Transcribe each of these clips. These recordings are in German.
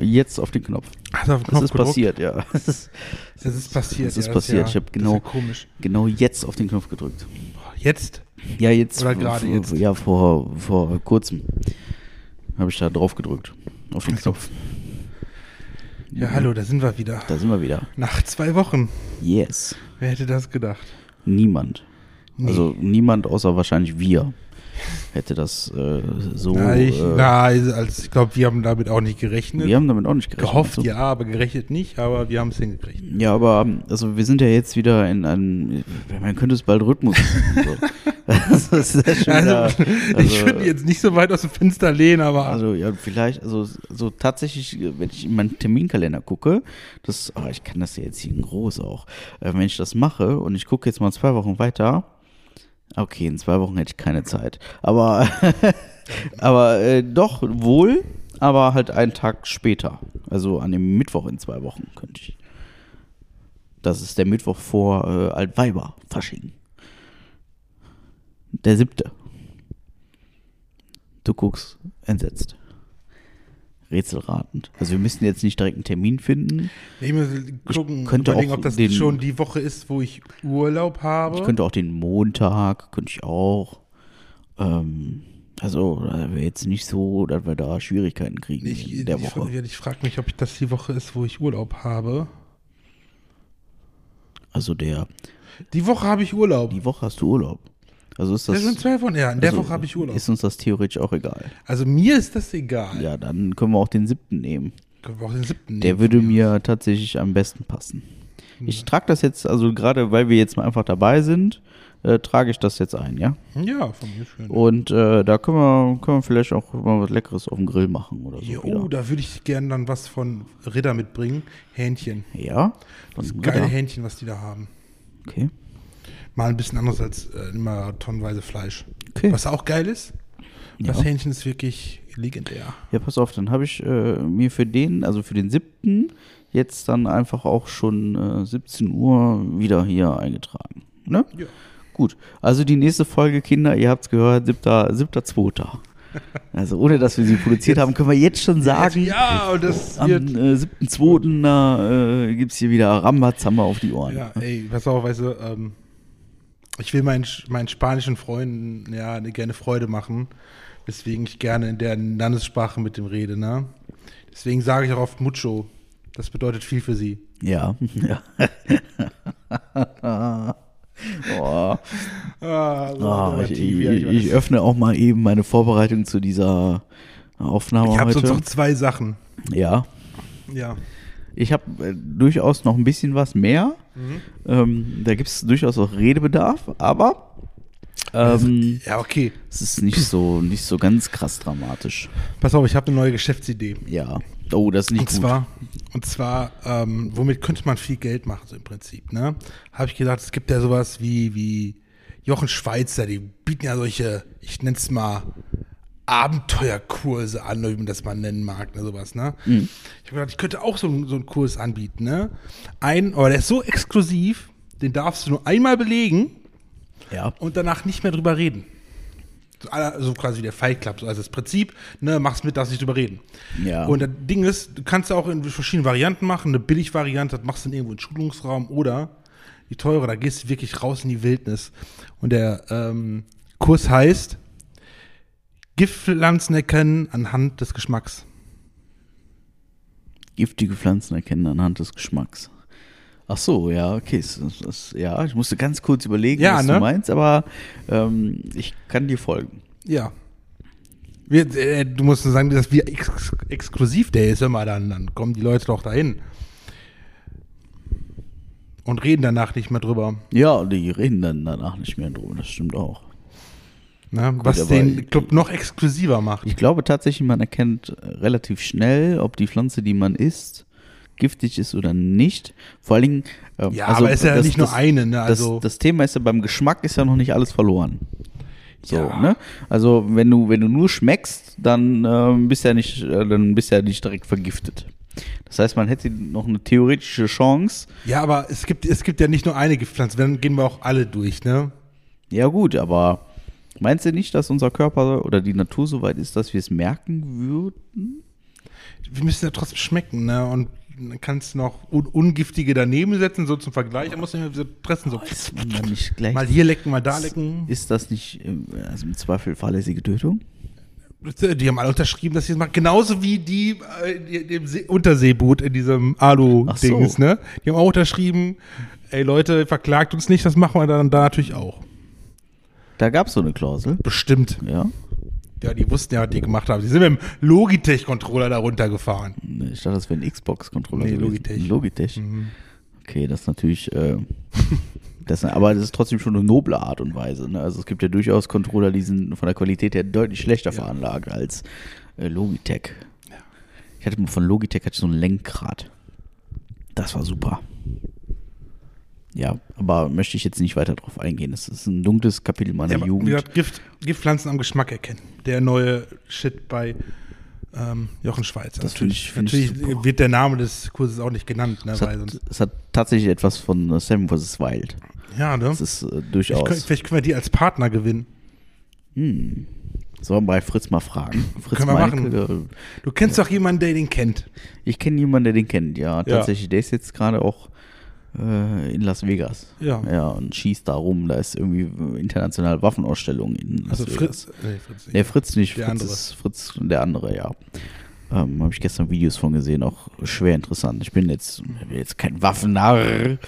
genau jetzt auf den Knopf. Du auf den Das Knopf ist gedruckt? passiert, ja. Das ist, Das ist passiert. Das ist ja, passiert. ja- Ich hab das genau- Ist ja komisch. genau jetzt auf den Knopf gedrückt. Jetzt? Ja, jetzt. Oder gerade jetzt? Ja, vor, vor kurzem habe ich da drauf gedrückt. Auf den. Knopf. Ja, hallo, da sind wir wieder. Da sind wir wieder. Nach zwei Wochen. Yes. Wer hätte das gedacht? Niemand. Nee. Also niemand außer wahrscheinlich wir hätte das äh, so. na, ich, äh, na, also ich glaube, wir haben damit auch nicht gerechnet. wir haben damit auch nicht gerechnet. Gehofft, Also, ja, aber gerechnet nicht, aber wir haben es hingekriegt. Ja, aber also wir sind ja jetzt wieder in einem, man könnte es bald Rhythmus so. Das ist ja schon wieder, Also, ich würde jetzt nicht so weit aus dem Fenster lehnen, aber Also ja, vielleicht, also so tatsächlich, wenn ich in meinen Terminkalender gucke, das, ah, ich kann das ja jetzt hier in groß auch, äh, wenn ich das mache und ich gucke jetzt mal zwei Wochen weiter, okay, in zwei Wochen hätte ich keine Zeit, aber, aber äh, doch wohl, aber halt einen Tag später, also an dem Mittwoch in zwei Wochen könnte ich. Das ist der Mittwoch vor äh, Altweiber, Fasching. Der siebte. Du guckst entsetzt. Rätselratend. Also wir müssen jetzt nicht direkt einen Termin finden. ich muss gucken, könnte überlegen, auch ob das den- schon die Woche ist, wo ich Urlaub habe. Ich könnte auch den Montag, könnte ich auch. Ähm, also da wäre jetzt nicht so, dass wir da Schwierigkeiten kriegen ich, in der ich, Woche. Ich, ich frage mich, ob ich das die Woche ist, wo ich Urlaub habe. Also der, Die Woche habe ich Urlaub. die Woche hast du Urlaub. Also ist Das das, sind zwei Wochen, ja, in der also Woche habe ich Urlaub. Ist uns das theoretisch auch egal. Also mir ist das egal. Ja, dann können wir auch den siebten nehmen. Können wir auch den siebten Der nehmen würde von mir tatsächlich am besten passen. Ich trage das jetzt, also gerade weil wir jetzt mal einfach dabei sind, äh, trage ich das jetzt ein, ja. aus. Ja, von mir schön. Und äh, da können wir, können wir vielleicht auch mal was Leckeres auf dem Grill machen oder so. Ja, wieder. oh, da würde ich gerne dann was von Ritter mitbringen. Hähnchen. ja? Das Von geile Ritter? Hähnchen, was die da haben. Okay. Mal ein bisschen anders als äh, immer tonnenweise Fleisch. Okay. Was auch geil ist, das Ja. Hähnchen ist wirklich legendär. ja, pass auf, dann habe ich äh, mir für den, also für den siebten, jetzt dann einfach auch schon äh, 17 Uhr wieder hier eingetragen. Ne? Ja. Gut. Also die nächste Folge, Kinder, ihr habt es gehört, siebter, siebter, zweiter. Also ohne, dass wir sie produziert haben, können wir jetzt schon sagen, ja, das am äh, 7.2. da äh, gibt es hier wieder Rambazamba auf die Ohren. Ja, ey, pass auf, weißt du, ähm, ich will meinen, meinen spanischen Freunden ja gerne Freude machen, weswegen ich gerne in der Landessprache mit dem rede, ne? Deswegen sage ich auch oft mucho. Das bedeutet viel für sie. Ja. ja. oh, Ah, oh, ich, ich, öffne auch mal eben meine Vorbereitung zu dieser Aufnahme Ich habe sonst noch zwei Sachen. ja. Ja. Ich habe äh, durchaus noch ein bisschen was mehr. Mhm. Ähm, da gibt es durchaus auch Redebedarf, aber ähm, Ja, okay. es ist nicht so, nicht so ganz krass dramatisch. Pass auf, ich habe eine neue Geschäftsidee. Ja. Oh, das ist nicht Und gut. zwar, und zwar, ähm, womit könnte man viel Geld machen, so im Prinzip, ne? Habe ich gedacht, es gibt ja sowas wie, wie Jochen Schweizer, die bieten ja solche, ich nenne es mal, Abenteuerkurse an, wie man das mal nennen mag, ne, sowas, ne? Mhm. Ich habe gedacht, ich könnte auch so, einen- so einen Kurs anbieten, ne? Ein, aber der ist so exklusiv, den darfst du nur einmal belegen ja. und danach nicht mehr drüber reden. So, aller- so quasi wie der Fight Club, so also das Prinzip, ne, machst mit, darfst nicht drüber reden. Ja. Und das Ding ist, du kannst ja auch in verschiedenen Varianten machen. Eine Billig-Variante, das machst du dann irgendwo im Schulungsraum oder die teure, da gehst du wirklich raus in die Wildnis. Und der ähm, Kurs heißt Giftpflanzen erkennen anhand des Geschmacks. Giftige Pflanzen erkennen anhand des Geschmacks. Ach so, ja, okay. Das, das, ja, ich musste ganz kurz überlegen, Ja, was ne? du meinst, aber ähm, ich kann dir folgen. Ja. Wir, äh, du musst nur sagen, dass wir ex exklusiv der ist, immer dann, dann kommen die Leute doch dahin. Und reden danach nicht mehr drüber. Ja, die reden dann danach nicht mehr drüber, das stimmt auch. Ne? Was aber den Club noch exklusiver macht. Ich glaube tatsächlich, man erkennt äh, relativ schnell, ob die Pflanze, die man isst, giftig ist oder nicht. Vor allen Dingen. ähm, Ja, also aber ist ja das- nicht nur das- eine, ne? Also, das, das Thema ist ja beim Geschmack ist ja noch nicht alles verloren. So, Ja. ne? Also wenn du, wenn du nur schmeckst, dann ähm, bist ja nicht, äh, dann bist ja nicht direkt vergiftet. Das heißt, man hätte noch eine theoretische Chance. ja, aber es gibt, es gibt ja nicht nur eine Giftpflanze, dann gehen wir auch alle durch, ne? Ja gut, aber meinst du nicht, dass unser Körper oder die Natur so weit ist, dass wir es merken würden? wir müssen ja trotzdem schmecken, ne? Und dann kannst du noch un ungiftige daneben setzen, so zum Vergleich. Da musst du so pressen, so. Gleich. Mal hier lecken, mal da lecken. Ist das nicht ähm, also im Zweifel fahrlässige Tötung? Die haben alle unterschrieben, dass sie das machen. Genauso wie die, äh, See Unterseeboot in diesem Alu-Dings, so. ne? Die haben auch unterschrieben, ey Leute, verklagt uns nicht, das machen wir dann da natürlich auch. Da gab es so eine Klausel. Bestimmt. Ja. Ja, die wussten ja, was die gemacht haben. Sie sind mit dem Logitech-Controller da runtergefahren. Ich dachte, das wäre ein Xbox-Controller. Nee, gewesen. Logitech. Logitech. Mhm. Okay, das ist natürlich. Äh, das, aber das ist trotzdem schon eine noble Art und Weise. Ne? Also es gibt ja durchaus Controller, die sind von der Qualität her deutlich schlechter veranlagt als äh, Logitech. Ich hatte von Logitech hatte ich so ein Lenkrad. Das war super. Ja, aber möchte ich jetzt nicht weiter drauf eingehen. Das ist ein dunkles Kapitel meiner Ja, aber wie Jugend. gesagt, Gift, Giftpflanzen am Geschmack erkennen. Der neue Shit bei ähm, Jochen Schweizer. Das natürlich ich- ich natürlich super. wird der Name des Kurses auch nicht genannt, ne? es, hat, es hat tatsächlich etwas von äh, Seven vs. Wild. ja, ne? Das ist äh, Vielleicht durchaus. können, vielleicht können wir die als Partner gewinnen. Hm. Sollen wir bei Fritz mal fragen? Fritz Können wir Meinecke, machen. Du kennst doch jemanden, der den kennt. Ich kenne jemanden, der den kennt, ja. Tatsächlich, der ist jetzt gerade auch in Las Vegas. Ja. Ja, und schießt da rum. Da ist irgendwie äh, internationale Waffenausstellung in Las Also Vegas. Fritz. Nee, Fritz nicht. Nee, Fritz nicht. Der Fritz andere. ist Fritz der andere, ja. Ähm, Habe ich gestern Videos von gesehen, auch schwer interessant. Ich bin jetzt, jetzt kein Waffennarr,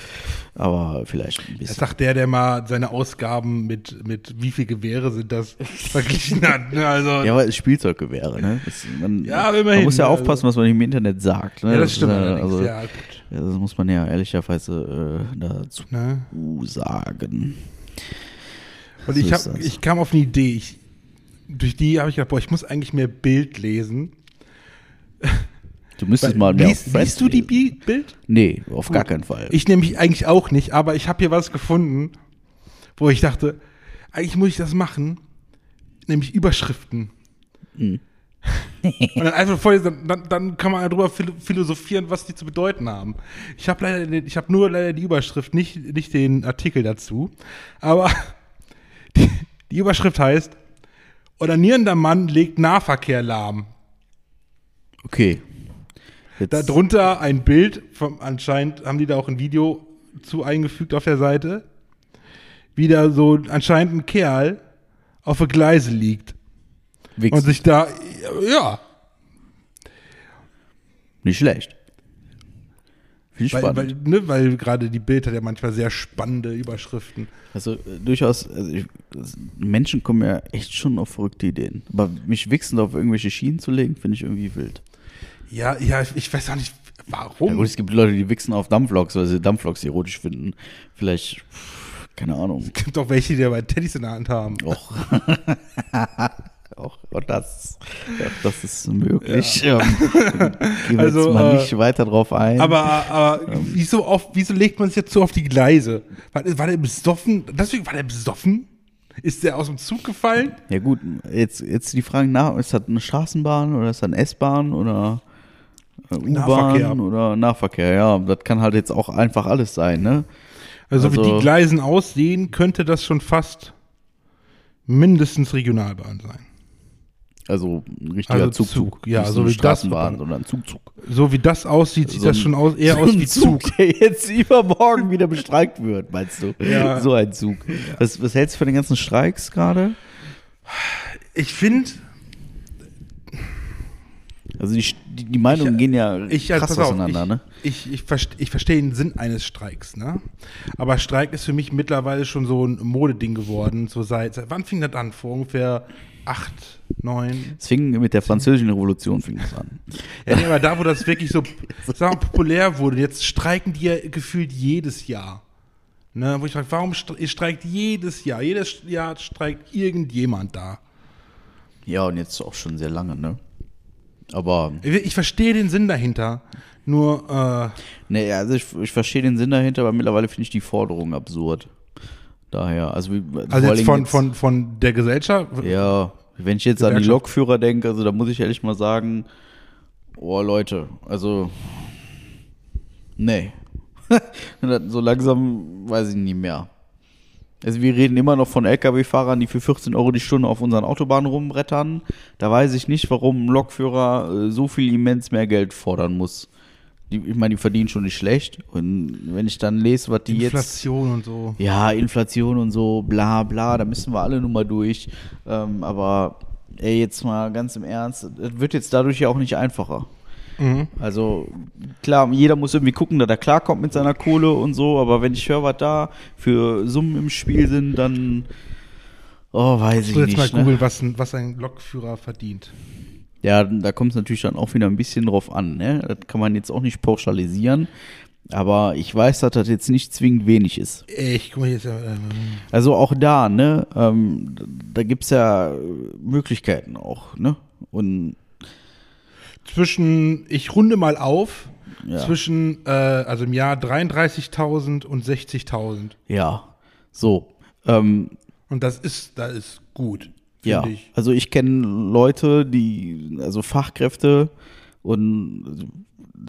aber vielleicht ein Das bisschen. sagt der, der mal seine Ausgaben mit, mit wie viel Gewehre sind das verglichen hat. Ne? Also, Ja, aber es ist Spielzeuggewehre, ne? Das, man, Ja, man immerhin, muss ja also- aufpassen, was man im Internet sagt. Ne? ja, das stimmt. ist, äh, also, ja, gut. Das muss man ja ehrlicherweise äh, dazu Ne? sagen. Und So ich, hab, ich kam auf eine Idee. Ich, durch die habe ich gedacht, boah, ich muss eigentlich mehr Bild lesen. Du müsstest Weil- mal mehr liest, liest du die lesen. Bild? Nee, auf gar keinen Fall. Ich nämlich eigentlich auch nicht, aber ich habe hier was gefunden, wo ich dachte, eigentlich muss ich das machen, nämlich Überschriften. Hm. Und dann einfach vorlesen, dann, dann kann man darüber philo- philosophieren, was die zu bedeuten haben. Ich habe leider, den- ich habe nur leider die Überschrift, nicht, nicht den Artikel dazu. Aber die, die Überschrift heißt: Ordinierender Mann legt Nahverkehr lahm. okay. Jetzt, Darunter ein Bild, vom, anscheinend haben die da auch ein Video zu eingefügt auf der Seite, wie da so anscheinend ein Kerl auf der Gleise liegt und wichsen. sich da, ja, Nicht schlecht. Viel weil, spannend. weil, ne, weil gerade die Bild hat ja manchmal sehr spannende Überschriften. also äh, durchaus, also ich, Menschen kommen ja echt schon auf verrückte Ideen. Aber mich wichsend auf irgendwelche Schienen zu legen, finde ich irgendwie wild. Ja, ja, ich, ich weiß auch nicht, Ja warum. gut, es gibt Leute, die wichsen auf Dampfloks, weil sie Dampfloks erotisch finden. Vielleicht, keine Ahnung. es gibt auch welche, die dabei Teddys in der Hand haben. Och. das, das ist möglich. Ja. Gehen wir Also, jetzt mal äh, nicht weiter drauf ein. Aber, aber wieso, auf, wieso legt man sich jetzt so auf die Gleise? War, war der besoffen? Deswegen war der besoffen? Ist der aus dem Zug gefallen? ja gut, jetzt, jetzt die Frage nach, ist das eine Straßenbahn oder ist das eine S-Bahn oder äh, Nahverkehr. U-Bahn oder Nahverkehr? Ja, das kann halt jetzt auch einfach alles sein, ne? Also, wie Also- die Gleisen aussehen, könnte das schon fast mindestens Regionalbahn sein. Also ein richtiger Also Zug, Zug, Zug. ja, so wie das Straßenbahn, sogar. sondern Zugzug. So wie das aussieht, sieht So das schon aus, eher so aus ein wie Zug. der jetzt übermorgen wieder bestreikt wird, meinst du? Ja. So ein Zug. Was, was hältst du von den ganzen Streiks gerade? Ich finde, Also die, die, die Meinungen Ich- gehen ja ich, ja, krass auf, auseinander, ich, ne? ich, ich, verste, ich verstehe den Sinn eines Streiks, ne? Aber Streik ist für mich mittlerweile schon so ein Modeding geworden. So seit, seit wann fing das an? Vor ungefähr acht, neun? Es fing mit der französischen Revolution fing das an. Ja, nee, aber da, wo das wirklich so sagen populär wurde, jetzt streiken die ja gefühlt jedes Jahr. Ne, wo ich frage, warum streikt jedes Jahr? Jedes Jahr streikt irgendjemand da. Ja, und jetzt auch schon sehr lange, ne? Aber, Ich, ich verstehe den Sinn dahinter. Nur, äh, ne, also ich, ich verstehe den Sinn dahinter, aber mittlerweile finde ich die Forderung absurd. Daher, also, wie, also jetzt von, Dingen von, von der Gesellschaft. Ja, wenn ich jetzt an die. Lokführer denke, also da muss ich ehrlich mal sagen, oh Leute, also nee. so langsam weiß ich nie mehr. Also wir reden immer noch von Lkw-Fahrern, die für 14 Euro die Stunde auf unseren Autobahnen rumrettern. Da weiß ich nicht, warum ein Lokführer äh, so viel immens mehr Geld fordern muss. Die, ich meine, die verdienen schon nicht schlecht. Und wenn ich dann lese, was die jetzt Inflation und so. ja, Inflation und so, bla bla, da müssen wir alle nun mal durch. Ähm, aber ey, jetzt mal ganz im Ernst, es wird jetzt dadurch ja auch nicht einfacher. Mhm. Also klar, jeder muss irgendwie gucken, dass er klarkommt mit seiner Kohle und so, aber wenn ich höre, was da für Summen im Spiel sind, dann oh, weiß Ich ich muss jetzt mal nicht. Ne? googeln, was, ein, was ein Lokführer verdient. Ja, da kommt es natürlich dann auch wieder ein bisschen drauf an. Ne? Das kann man jetzt auch nicht pauschalisieren. Aber ich weiß, dass das jetzt nicht zwingend wenig ist. Ich guck mal jetzt. Ähm, Also auch da, ne, ähm, da gibt's ja Möglichkeiten auch, ne? Und zwischen, ich runde mal auf, Ja. zwischen, äh, also im Jahr 33.000 und 60.000. ja, so. Ähm, Und das ist, das ist gut. Ja, Ich. also ich kenne Leute, die, also Fachkräfte und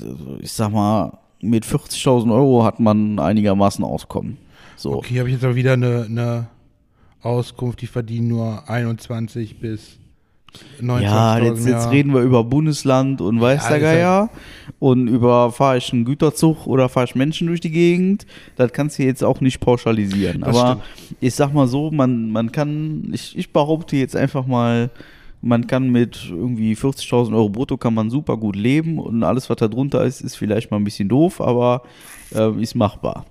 also ich sag mal, mit 40.000 Euro hat man einigermaßen Auskommen. So. Okay, habe ich jetzt aber wieder eine, eine Auskunft, die verdienen nur 21 bis 29.000 Ja, jetzt, jetzt reden wir über Bundesland und weiß der halt- Geier und über fahre ich einen Güterzug oder fahre ich Menschen durch die Gegend. Das kannst du jetzt auch nicht pauschalisieren. Das Aber ich sag mal so, man, man kann, ich, ich behaupte jetzt einfach mal, man kann mit irgendwie 40.000 Euro brutto kann man super gut leben und alles, was da drunter ist, ist vielleicht mal ein bisschen doof, aber äh, ist machbar.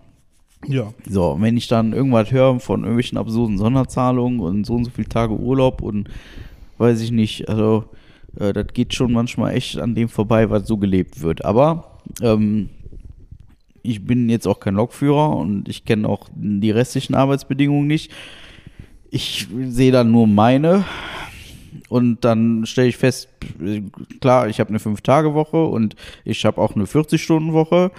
Ja, So, wenn ich dann irgendwas höre von irgendwelchen absurden Sonderzahlungen und so und so viele Tage Urlaub und weiß ich nicht, also äh, das geht schon manchmal echt an dem vorbei, was so gelebt wird. Aber ähm, ich bin jetzt auch kein Lokführer und ich kenne auch die restlichen Arbeitsbedingungen nicht. Ich sehe dann nur meine und dann stelle ich fest, äh, klar, ich habe eine 5-Tage-Woche und ich habe auch eine 40-Stunden-Woche.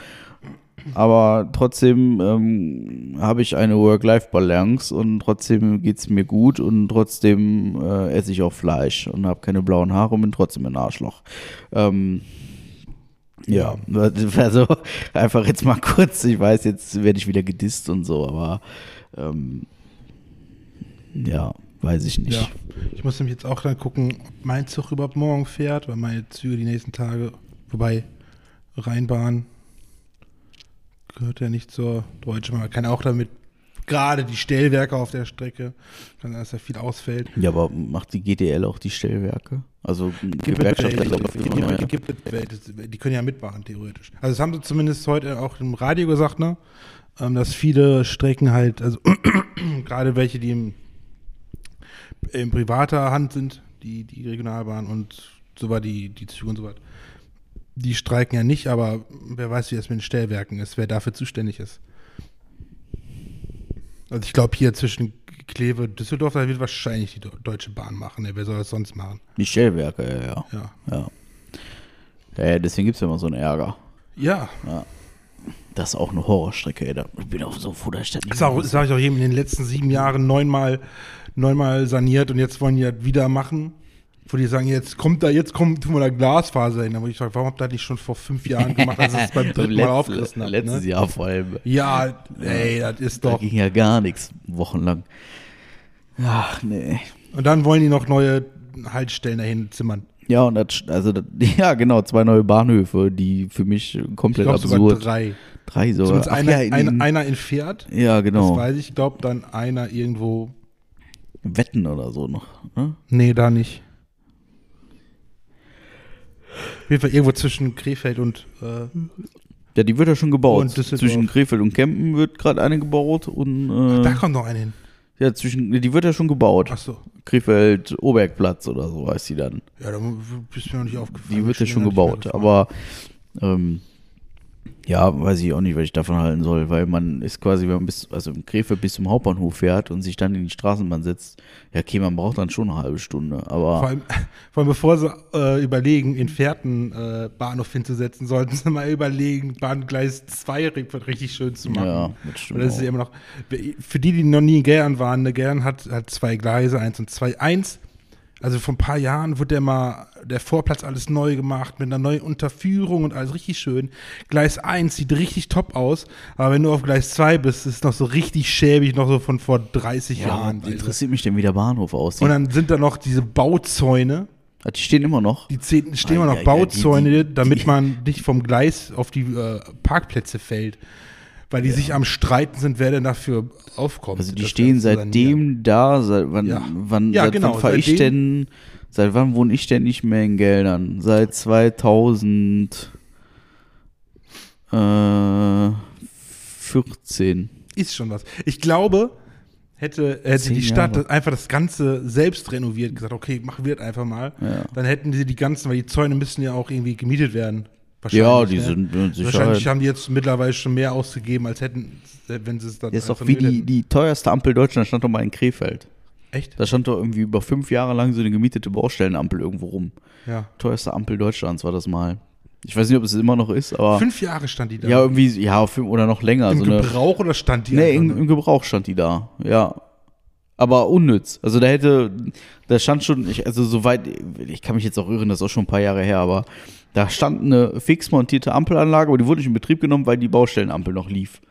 Aber trotzdem ähm, habe ich eine Work-Life-Balance und trotzdem geht es mir gut und trotzdem äh, esse ich auch Fleisch und habe keine blauen Haare und bin trotzdem ein Arschloch. Ähm, ja, also einfach jetzt mal kurz, ich weiß, jetzt werde ich wieder gedisst und so, aber ähm, ja, weiß ich nicht. ja. Ich muss nämlich jetzt auch dann gucken, ob mein Zug überhaupt morgen fährt, weil meine Züge die nächsten Tage, wobei Rheinbahn gehört ja nicht zur Deutschen. Man kann auch damit, gerade die Stellwerke auf der Strecke, sein, dass da viel ausfällt. Ja, aber macht die GDL auch die Stellwerke? Also Gewerkschaft, die, gibt es welche, die können ja mitmachen, theoretisch. Also das haben sie zumindest heute auch im Radio gesagt, ne? Ähm, dass viele Strecken halt, also gerade welche, die im, in privater Hand sind, die, die Regionalbahn und so war die, die Züge und so weiter. Die streiken ja nicht, aber wer weiß, wie das mit den Stellwerken ist, wer dafür zuständig ist. Also ich glaube hier zwischen Kleve und Düsseldorf, da wird wahrscheinlich die Deutsche Bahn machen. Ja, wer soll das sonst machen? Die Stellwerke, ja, ja. Ja. Ja, ja, ja deswegen gibt es ja immer so einen Ärger. Ja, Das ist auch eine Horrorstrecke, ey. Ich bin auch so froh, dass ich das Das sage mehr sag ich auch jedem in den letzten sieben Jahren neunmal, neunmal saniert und jetzt wollen die das wieder machen. Wo die sagen, jetzt kommt da, jetzt kommt, tun wir da Glasfaser hin. Da muss ich sagen, warum habt ihr das nicht schon vor fünf Jahren gemacht, als es beim dritten Mal aufgerissen habt? Letztes Ne? Jahr vor allem. Ja, ey, das ist Da doch. ging ja gar nichts wochenlang. Ach, nee. Und dann wollen die noch neue Haltestellen dahin zimmern. Ja, und das, also, das, ja, genau, zwei neue Bahnhöfe, die für mich Ich komplett glaube sogar absurd. drei. Drei sogar. Ach einer, ja, in, ein, einer in Pferd, ja, das genau. weiß ich. Ich glaube, dann einer irgendwo. Wetten oder so noch. Ne? Nee, da nicht. Auf jeden Fall irgendwo zwischen Krefeld und äh, Ja, die wird ja schon gebaut. Zwischen Krefeld und Kempen wird gerade eine gebaut und da äh, kommt noch eine hin. ja, zwischen, die wird ja schon gebaut. Ach so. Krefeld Obergplatz oder so heißt die dann. Ja, da bist mir noch nicht aufgefallen. Die wird ja schon gebaut. Aber ähm, ja, weiß ich auch nicht, was ich davon halten soll, weil man ist quasi, wenn man bis, also im Krefeld bis zum Hauptbahnhof fährt und sich dann in die Straßenbahn setzt, ja, okay, man braucht dann schon eine halbe Stunde, aber Vor allem, vor allem bevor sie äh, überlegen, in Fährten äh, Bahnhof hinzusetzen, sollten sie mal überlegen, Bahngleis 2 ri- richtig schön zu machen. ja, das stimmt. Und das ist ja immer noch, für die, die noch nie in Gern waren, ne, Gern hat, hat zwei Gleise, eins und zwei. Eins, Also vor ein paar Jahren wurde der mal, der Vorplatz alles neu gemacht, mit einer neuen Unterführung und alles richtig schön. Gleis 1 sieht richtig top aus, aber wenn du auf Gleis 2 bist, ist es noch so richtig schäbig, noch so von vor 30 Ja, Jahren. interessiert mich denn, wie der Bahnhof aussieht. Und dann sind da noch diese Bauzäune, Ah, die stehen immer noch. die stehen immer noch ja, ja, Bauzäune, die- die- damit man nicht vom Gleis auf die äh, Parkplätze fällt. Weil die sich am Streiten sind, wer denn dafür aufkommt. Also die stehen seitdem da, seit wann, Ja. wann, Ja, seit genau, wann fahre ich denn, seit wann wohne ich denn nicht mehr in Geldern? Seit 2000, äh, 14. Ist schon was. Ich glaube, hätte, hätte die Stadt Jahre. das einfach das Ganze selbst renoviert, gesagt, okay, machen wir das einfach mal, Ja. dann hätten sie die ganzen, weil die Zäune müssen ja auch irgendwie gemietet werden. Ja, die ne? sind mit Wahrscheinlich haben die jetzt mittlerweile schon mehr ausgegeben, als hätten, wenn sie es dann. Das ist doch wie die, hätten. die teuerste Ampel Deutschlands stand doch mal in Krefeld. Echt? Da stand doch irgendwie über fünf Jahre lang so eine gemietete Baustellenampel irgendwo rum. Ja. Teuerste Ampel Deutschlands war das mal. Ich weiß nicht, ob es immer noch ist, aber Fünf Jahre stand die da. ja, irgendwie, ja, fünf oder noch länger. Im so eine, Gebrauch oder stand die Nee, einfach im, nur? im Gebrauch stand die da, ja. Aber unnütz. Also da hätte, da stand schon, ich, also soweit, ich kann mich jetzt auch irren, das ist auch schon ein paar Jahre her, aber da stand eine fix montierte Ampelanlage, aber die wurde nicht in Betrieb genommen, weil die Baustellenampel noch lief.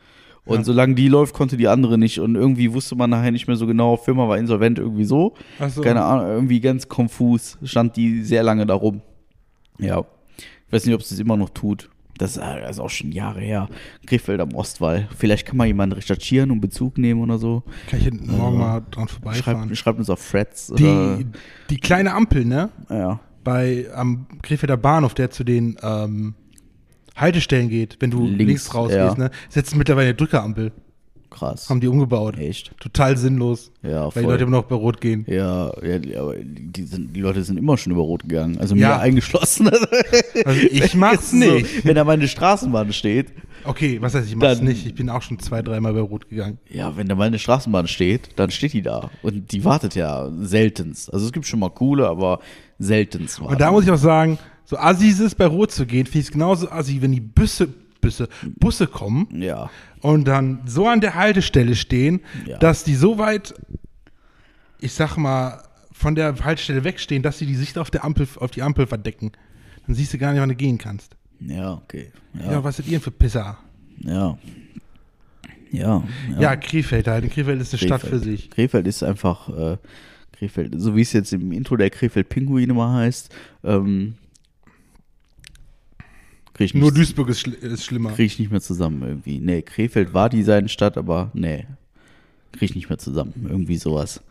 Und Ja. solange die läuft, konnte die andere nicht. Und irgendwie wusste man nachher nicht mehr so genau, Firma war insolvent, irgendwie so. So. Keine Ahnung, irgendwie ganz konfus stand die sehr lange da rum. Ja. Ich weiß nicht, ob es das immer noch tut. Das ist, äh, das ist auch schon Jahre her. Krefeld am Ostwall. Vielleicht kann mal jemand recherchieren und Bezug nehmen oder so. Kann ich morgen mal dran vorbeifahren. Schreibt, schreibt uns auf Freds. Die, die kleine Ampel, ne? ja. Bei am Krefelder Bahnhof, der zu den ähm, Haltestellen geht, wenn du links, Links, rausgehst, ja. ne? Setzt mittlerweile eine Drückerampel. Krass. Haben die umgebaut. Echt? Total sinnlos. Ja, Weil die Leute immer noch bei Rot gehen. Ja, ja, aber die, sind, die Leute sind immer schon über Rot gegangen. Also Ja. mir eingeschlossen. Also ich mach's nicht. Wenn da mal eine Straßenbahn steht, Okay, was heißt, ich mach's Dann- nicht. Ich bin auch schon zwei, dreimal bei Rot gegangen. Ja, wenn da mal eine Straßenbahn steht, dann steht die da. Und die wartet ja seltenst. Also es gibt schon mal coole, aber seltenst. Und da muss ich auch sagen, so assi ist es, bei Rot zu gehen, finde ich es genauso assi, wenn die Busse, Busse, Busse kommen Ja. und dann so an der Haltestelle stehen, Ja. dass die so weit, ich sag mal, von der Haltestelle wegstehen, dass sie die Sicht auf, der Ampel, auf die Ampel verdecken. Dann siehst du gar nicht, wann du gehen kannst. Ja, okay. Ja, Ja. was seid ihr denn für Pisser? Ja. Ja. Ja, Krefeld halt. Krefeld ist eine Stadt für sich. Krefeld ist einfach, äh, Krefeld, so wie es jetzt im Intro der Krefeld-Pinguin immer heißt, ähm, krieg Nur Duisburg ist, schl ist schlimmer. krieg ich nicht mehr zusammen irgendwie. Nee, Krefeld war die seine Stadt, aber nee, krieg ich nicht mehr zusammen. Irgendwie sowas.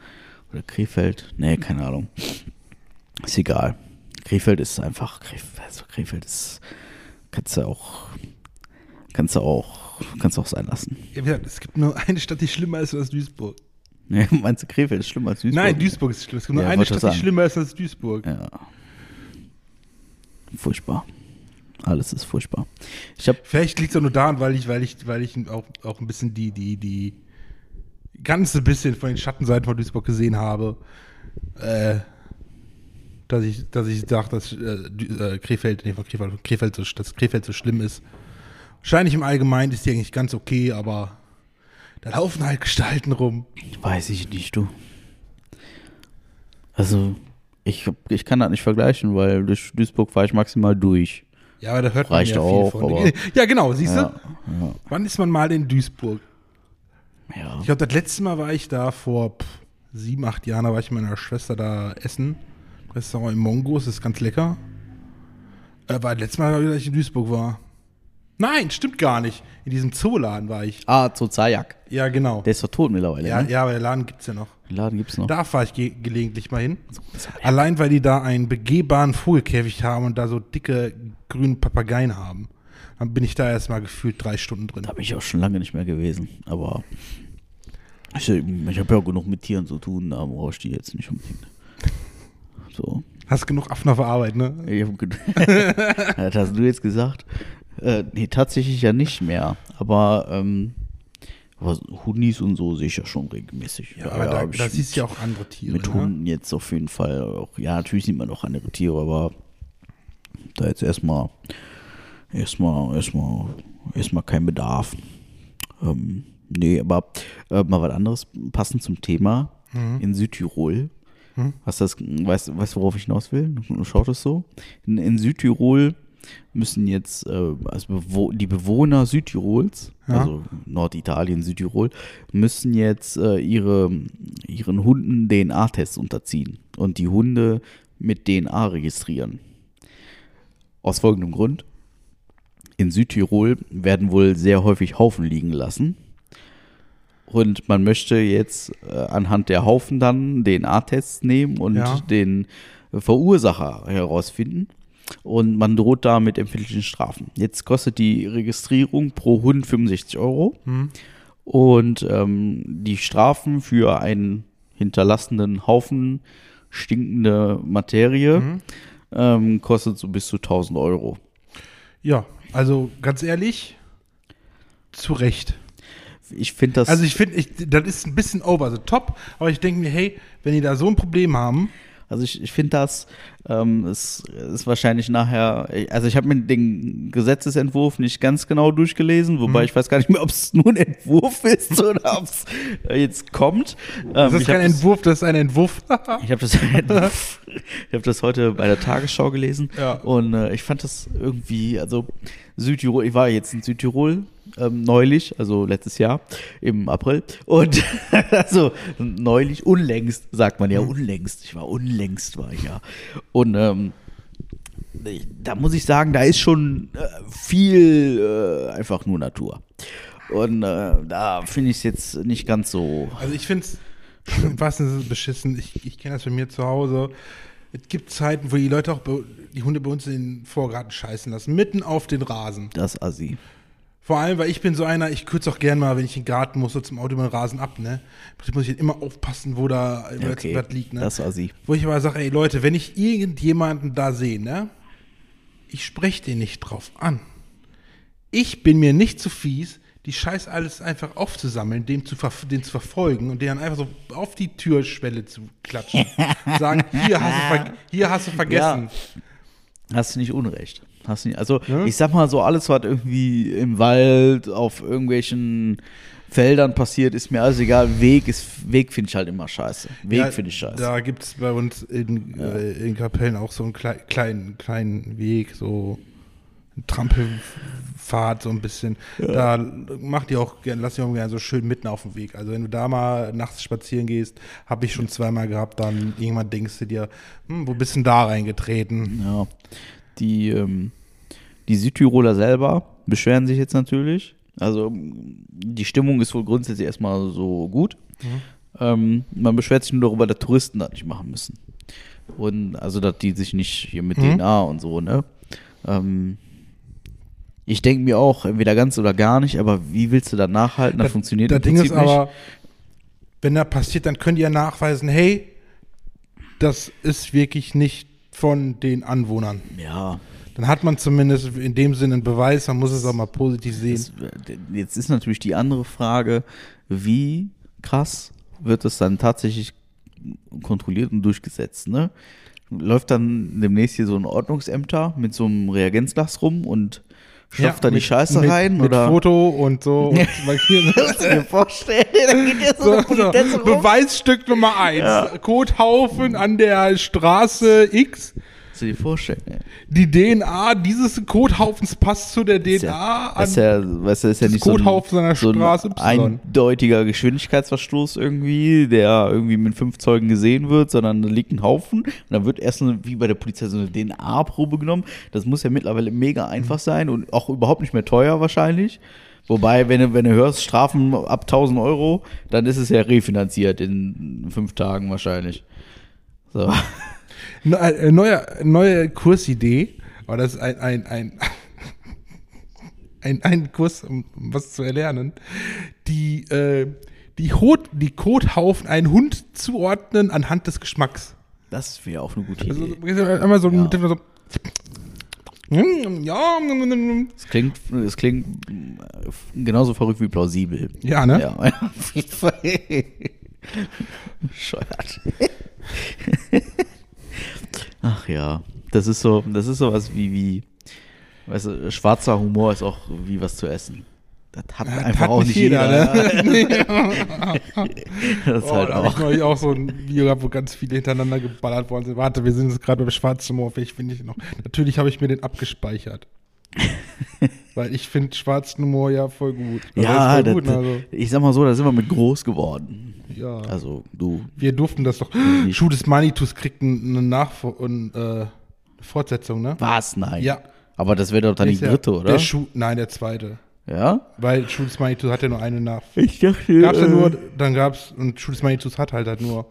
Oder Krefeld, nee, keine Ahnung. Ist egal. Krefeld ist einfach, Krefeld, also Krefeld ist, kannst du auch, kannst du auch, kannst du auch sein lassen. Ja, gesagt, es gibt nur eine Stadt, die schlimmer ist als Duisburg. Nee, meinst du, Krefeld ist schlimmer als Duisburg? Nein, Duisburg ist schlimm. Es gibt nur Ja, eine Stadt, die schlimmer ist als Duisburg. Ja. Furchtbar. Alles ist furchtbar. Ich habe Vielleicht liegt es auch nur daran, weil ich, weil ich, weil ich auch, auch ein bisschen die, die, die ganze bisschen von den Schattenseiten von Duisburg gesehen habe, äh, dass ich, dass ich sage, dass äh, äh, Krefeld, nee, Krefeld, Krefeld so, dass Krefeld so schlimm ist. Wahrscheinlich im Allgemeinen ist die eigentlich ganz okay, aber da laufen halt Gestalten rum. Weiß ich nicht, du. Also, ich, hab- ich kann das nicht vergleichen, weil durch Duisburg fahre ich maximal durch. Ja, aber da hört Reicht man ja auch, viel von. Ja, genau, siehst Ja, du? Wann ist man mal in Duisburg? ja. Ich glaube, das letzte Mal war ich da vor pff, sieben, acht Jahren, da war ich mit meiner Schwester da essen. Restaurant in Mongos, ist ganz lecker. Äh, war das letzte Mal, als ich in Duisburg war. Nein, stimmt gar nicht. In diesem Zooladen war ich. Ah, zu Zajak. Ja, genau. Der ist doch tot mittlerweile, Ja, ne? ja, aber der Laden gibt's ja noch. Den Laden gibt's noch. Da fahre ich ge gelegentlich mal hin. Allein, weil die da einen begehbaren Vogelkäfig haben und da so dicke grüne Papageien haben. Dann bin ich da erstmal gefühlt drei Stunden drin. Da bin ich auch schon lange nicht mehr gewesen. Aber ich, ich habe ja auch genug mit Tieren zu tun, da brauche ich die jetzt nicht unbedingt. So. Hast genug Affen auf der Arbeit, ne? Ich hab das hast du jetzt gesagt. Äh, nee, tatsächlich ja nicht mehr. Aber, ähm, aber Hundis und so sehe ich ja schon regelmäßig. Ja, aber da, ich da mit- siehst du ja auch andere Tiere. Mit ne? Hunden jetzt auf jeden Fall auch. Ja, natürlich sieht man noch andere Tiere, aber da jetzt erstmal erstmal erstmal erstmal kein Bedarf. Ähm, nee, aber äh, mal was anderes passend zum Thema. Mhm. In Südtirol Hast das, weißt, weißt du, worauf ich hinaus will? Schaut es so? In, in Südtirol müssen jetzt, äh, also die Bewohner Südtirols, Ja. also Norditalien, Südtirol, müssen jetzt äh, ihre, ihren Hunden DNA-Tests unterziehen und die Hunde mit DNA registrieren. Aus folgendem Grund. In Südtirol werden wohl sehr häufig Haufen liegen gelassen. Und man möchte jetzt äh, anhand der Haufen dann DNA-Tests nehmen und Ja. den Verursacher herausfinden. Und man droht da mit empfindlichen Strafen. Jetzt kostet die Registrierung pro Hund 65 Euro. Und ähm, die Strafen für einen hinterlassenen Haufen stinkende Materie ähm, kostet so bis zu 1000 Euro. Ja, also ganz ehrlich, zu Recht. Ich finde das. Also ich finde, das ist ein bisschen over the top, aber ich denke mir, hey, wenn die da so ein Problem haben, Also ich, ich finde das ähm, ist, ist wahrscheinlich nachher, also ich habe mir den Gesetzesentwurf nicht ganz genau durchgelesen, Mhm. wobei ich weiß gar nicht mehr, ob es nur ein Entwurf ist oder ob es jetzt kommt. Ähm, das ist kein Entwurf, das ist ein Entwurf. Ich habe das, ich hab das heute bei der Tagesschau gelesen Ja. und äh, ich fand das irgendwie, also Südtirol, ich war jetzt in Südtirol ähm, neulich, also letztes Jahr im April und also neulich, unlängst, sagt man ja, unlängst, ich war unlängst, war ich ja und ähm, da muss ich sagen, da ist schon äh, viel äh, einfach nur Natur. Und äh, da finde ich es jetzt nicht ganz so. Also ich finde es, was ist beschissen, ich, ich kenne das bei mir zu Hause. Es gibt Zeiten, wo die Leute auch die Hunde bei uns in den Vorgarten scheißen lassen, mitten auf den Rasen. Das Assi. Vor allem, weil ich bin so einer, ich kürze auch gern mal, wenn ich in den Garten muss, so zum Auto den Rasen ab, ne? Da muss ich immer aufpassen, wo da Ja, okay. liegt, ne? Das Assi. Wo ich aber sage, ey Leute, wenn ich irgendjemanden da sehe, ne? Ich spreche den nicht drauf an. Ich bin mir nicht zu fies, die Scheiß alles einfach aufzusammeln, den zu, den zu verfolgen und den dann einfach so auf die Türschwelle zu klatschen. Sagen, hier hast du, hier hast du vergessen. Hast du nicht Unrecht. Hast nicht, also Ja. ich sag mal so, alles, was irgendwie im Wald, auf irgendwelchen Feldern passiert, ist mir alles egal. Weg ist, Weg finde ich halt immer scheiße. Weg Ja, finde ich scheiße. Da gibt es bei uns in, äh, in Kapellen auch so einen klei kleinen, kleinen Weg, so eine Trampelfahrt, so ein bisschen. Da macht die auch gerne, lass die auch gerne so schön mitten auf dem Weg. Also wenn du da mal nachts spazieren gehst, habe ich schon zweimal gehabt, dann irgendwann denkst du dir, hm, wo bist du denn da reingetreten? Ja. Die, ähm, die Südtiroler selber beschweren sich jetzt natürlich. Also die Stimmung ist wohl grundsätzlich erstmal so gut. Ähm, man beschwert sich nur darüber, dass Touristen das nicht machen müssen. Und also, dass die sich nicht hier mit Mhm. DNA und so, ne? Ähm, ich denke mir auch, entweder ganz oder gar nicht, aber wie willst du da nachhalten? Das, funktioniert Das im Ding ist Prinzip nicht. aber, wenn da passiert, dann könnt ihr nachweisen, hey, das ist wirklich nicht von den Anwohnern. Ja, Dann hat man zumindest in dem Sinne einen Beweis, man muss es auch mal positiv sehen. Das, äh, jetzt ist natürlich die andere Frage, wie krass wird es dann tatsächlich kontrolliert und durchgesetzt, ne? Läuft dann demnächst hier so ein Ordnungsämter mit so einem Reagenzglas rum und stopft da die Scheiße mit, rein? Mit oder? Foto und so. und markieren. Kannst du dir vorstellen? Da geht ja so. Beweisstück Nummer eins. Kothaufen an der Straße X. Kannst du dir vorstellen? ey. Die DNA dieses Kothaufens passt zu der DNA ja, an. das ist ja, weißt du, ist ja nicht so ein, so ein eindeutiger Geschwindigkeitsverstoß irgendwie, der irgendwie mit fünf Zeugen gesehen wird, sondern da liegt ein Haufen und dann wird erst eine, wie bei der Polizei so eine DNA-Probe genommen. Das muss ja mittlerweile mega einfach sein und auch überhaupt nicht mehr teuer wahrscheinlich. Wobei, wenn du, wenn du hörst, Strafen ab 1000 Euro, dann ist es ja refinanziert in fünf Tagen wahrscheinlich. So. Ne- äh, neue, neue Kursidee, aber das ist ein, ein, ein, ein, ein Kurs, um was zu erlernen. Die, äh, die, Hot, die Kothaufen einen Hund zuordnen anhand des Geschmacks. Das wäre auch eine gute Also Idee. einmal so, Ja. mit dem so Mm, ja, Es klingt, es klingt äh, genauso verrückt wie plausibel. ja, ne? Ja, auf jeden Fall. Bescheuert. Ach ja, das ist so, das ist sowas wie, wie, weißt du, schwarzer Humor ist auch wie was zu essen. das hat Ja, einfach hat auch nicht jeder. ne? Nee. das ist Oh, halt da habe ich auch. auch so ein Video gehabt, wo ganz viele hintereinander geballert worden sind. Warte, wir sind jetzt gerade beim Schwarzen Moor. Welch finde ich noch? Natürlich habe ich mir den abgespeichert. Weil ich finde Schwarzen Moor ja voll gut. Also Ja, ist das, voll gut, also, ich sag mal so, da sind wir mit groß geworden. ja. Also, du. Wir durften das doch. Schuh des Manitus kriegt eine, Nachfor und, äh, Fortsetzung, ne? Was? Nein. Ja. Aber das wäre doch dann die Ist ja dritte, oder? Der Schuh, nein, der zweite. ja? Weil Schuh des Manitus hat ja nur eine nach. Ich dachte, Gab's ja äh, nur, dann gab's, und Schuh des Manitus hat halt, halt nur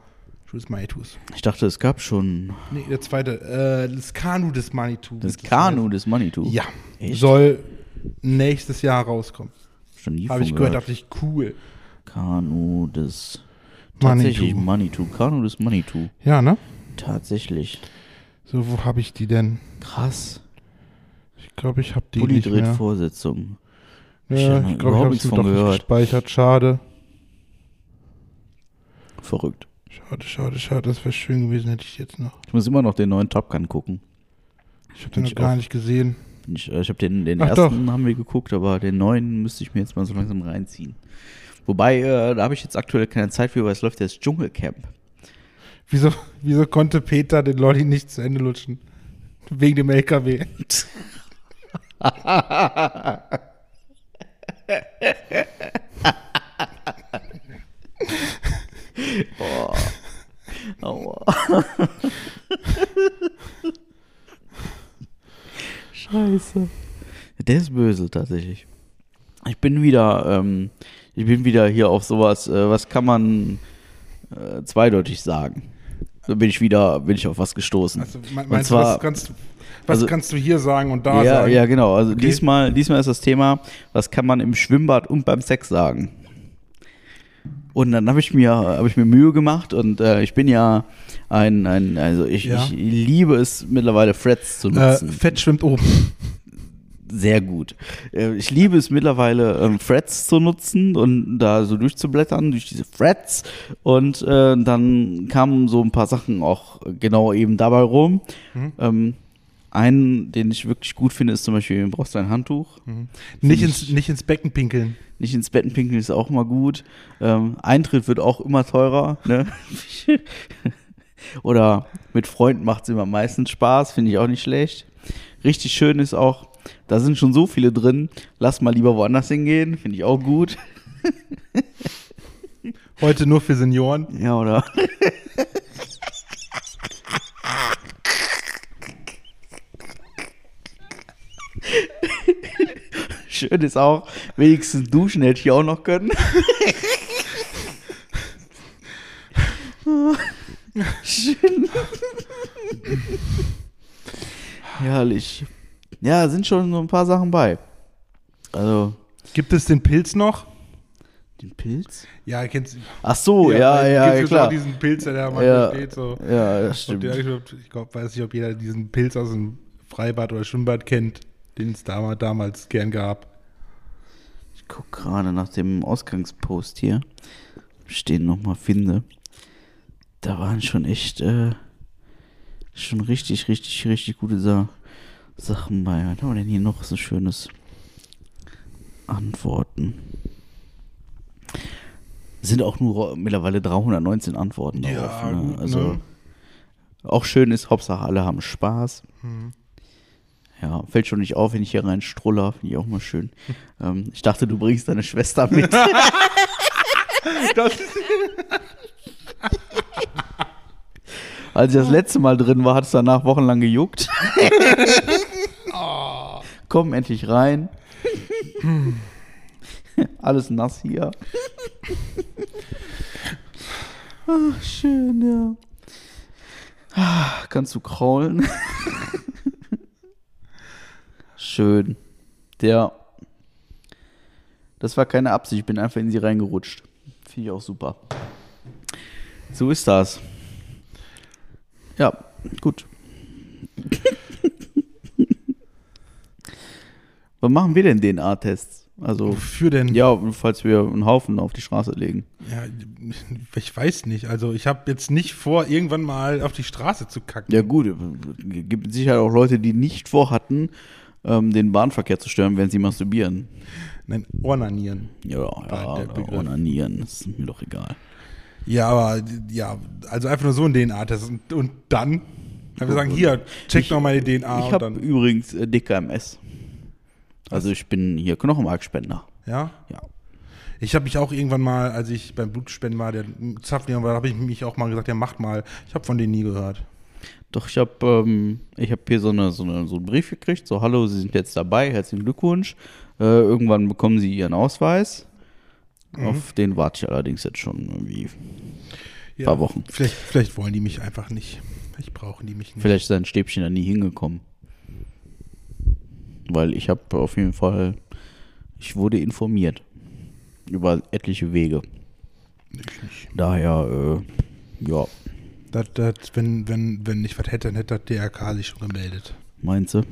Schuh des Manitus. ich dachte, es gab schon Nee, der zweite, äh, das Kanu des Manitou. das Kanu des heißen. Ja. Echt? Soll nächstes Jahr nie Habe ich gehört, dachte ich, cool. Kanu des. Tatsächlich Manitou. Kanu des Manitou. Ja, ne? Tatsächlich. So, wo habe ich die denn? Krass. Ich glaube, ich habe die Bulli nicht dreht mehr. Vorsitzung. Ja, Ich glaube, ich habe es doch nicht gehört. gespeichert. Schade. Verrückt. Schade, schade, schade. Das wäre schön gewesen, hätte ich jetzt noch. Ich muss immer noch den neuen Top Gun gucken. Ich habe den noch gar nicht gesehen. Ich, äh, ich habe den, den Ach ersten haben wir geguckt, aber den neuen müsste ich mir jetzt mal so langsam reinziehen. Wobei, äh, da habe ich jetzt aktuell keine Zeit für, weil es läuft jetzt Dschungelcamp. Wieso, wieso konnte Peter den Lolli nicht zu Ende lutschen? Wegen dem LKW. Boah. Aua. Scheiße. Der ist böse tatsächlich. Ich bin wieder, ähm, ich bin wieder hier auf sowas, äh, was kann man äh, zweideutig sagen. Da bin ich wieder, bin ich auf was gestoßen. Also, me- Und meinst du, zwar- was, kannst, was also- kannst du hier sagen und da ja, sagen? ja, genau. Also Okay. diesmal, diesmal ist das Thema, was kann man im Schwimmbad und beim Sex sagen? Und dann habe ich mir, habe ich mir Mühe gemacht und äh, ich bin ja ein, ein also ich, Ja. ich liebe es mittlerweile Threads zu Äh, nutzen. Fett schwimmt oben. Sehr gut. Äh, Ich liebe es mittlerweile, ähm, Threads zu nutzen und da so durchzublättern durch diese Threads. Und äh, dann kamen so ein paar Sachen auch genau eben dabei rum. Mhm. Ähm, einen, den ich wirklich gut finde, ist zum Beispiel, du brauchst ein Handtuch. Nicht ich- ins, nicht ins Becken pinkeln. Nicht ins Betten pinkeln ist auch mal gut. Ähm, Eintritt wird auch immer teurer. Ne? Oder mit Freunden macht es immer meistens Spaß, finde ich auch nicht schlecht. Richtig schön ist auch, da sind schon so viele drin, lass mal lieber woanders hingehen, finde ich auch gut. Heute nur für Senioren. Ja, oder? Schön ist auch, wenigstens duschen hätte ich auch noch können. Schön. Herrlich. Ja, sind schon so ein paar Sachen bei. Also, Gibt es den Pilz noch? den Pilz? Ja, kennst du. Ach so, ja, ja, ja Auch klar. diesen Pilz, der da manchmal Ja, steht. So. ja, das stimmt. ich glaube, weiß nicht, ob jeder diesen Pilz aus dem Freibad oder Schwimmbad kennt, den es damals, damals gern gab. Guck gerade nach dem Ausgangspost hier, ob ich den nochmal finde. Da waren schon echt, äh, schon richtig, richtig, richtig gute Sa Sachen bei. Was haben wir denn hier noch so schönes? Antworten. Sind auch nur mittlerweile 319 Antworten Ja, darauf. Ne? gut, Also ne? auch schön ist, Hauptsache alle haben Spaß. Hm. Ja, fällt schon nicht auf, wenn ich hier rein struller, finde ich auch mal schön. ähm, ich dachte, du bringst deine Schwester mit. Das, Als ich das letzte Mal drin war, hat es danach wochenlang gejuckt. Komm endlich rein. Alles nass hier. Ach, schön, ja. Ah, Kannst du kraulen? Schön. Der. Das war keine Absicht, ich bin einfach in sie reingerutscht. Finde ich auch super. So ist das. Ja, gut. Was machen wir denn DNA-Tests? Also, wofür denn? ja, falls wir einen Haufen auf die Straße legen. Ja, ich weiß nicht. Also ich habe jetzt nicht vor, irgendwann mal auf die Straße zu kacken. Ja, gut, gibt sicher auch Leute, die nicht vorhatten, ähm, den Bahnverkehr zu stören, während sie masturbieren. Nein, Ornanieren. Ja, ja, onanieren, das ist mir doch egal. Ja, aber ja, also einfach nur so ein DNA-Test. Und, und dann, wir sagen, hier, check doch meine DNA ich habe übrigens äh, DKMS. Also ich bin hier Knochenmarkspender. Ja. Ja. Ich habe mich auch irgendwann mal, als ich beim Blutspenden war, der Zapfleger war, habe ich mich auch mal gesagt, ja, macht mal. Ich habe von denen nie gehört. Doch, ich habe ähm, ich hab hier so, eine, so, eine, so einen Brief gekriegt, so, hallo, Sie sind jetzt dabei, herzlichen Glückwunsch. Äh, irgendwann bekommen Sie Ihren Ausweis. Mhm. Auf den warte ich allerdings jetzt schon irgendwie. Ja, Paar Wochen. Vielleicht, vielleicht wollen die mich einfach nicht. Vielleicht brauchen die mich nicht. Vielleicht ist sein Stäbchen da nie hingekommen. Weil ich habe auf jeden Fall, ich wurde informiert über etliche Wege. Ich nicht. Daher, äh, ja, Das, das, wenn, wenn, wenn ich was hätte, dann hätte das DRK sich schon gemeldet. meinst du?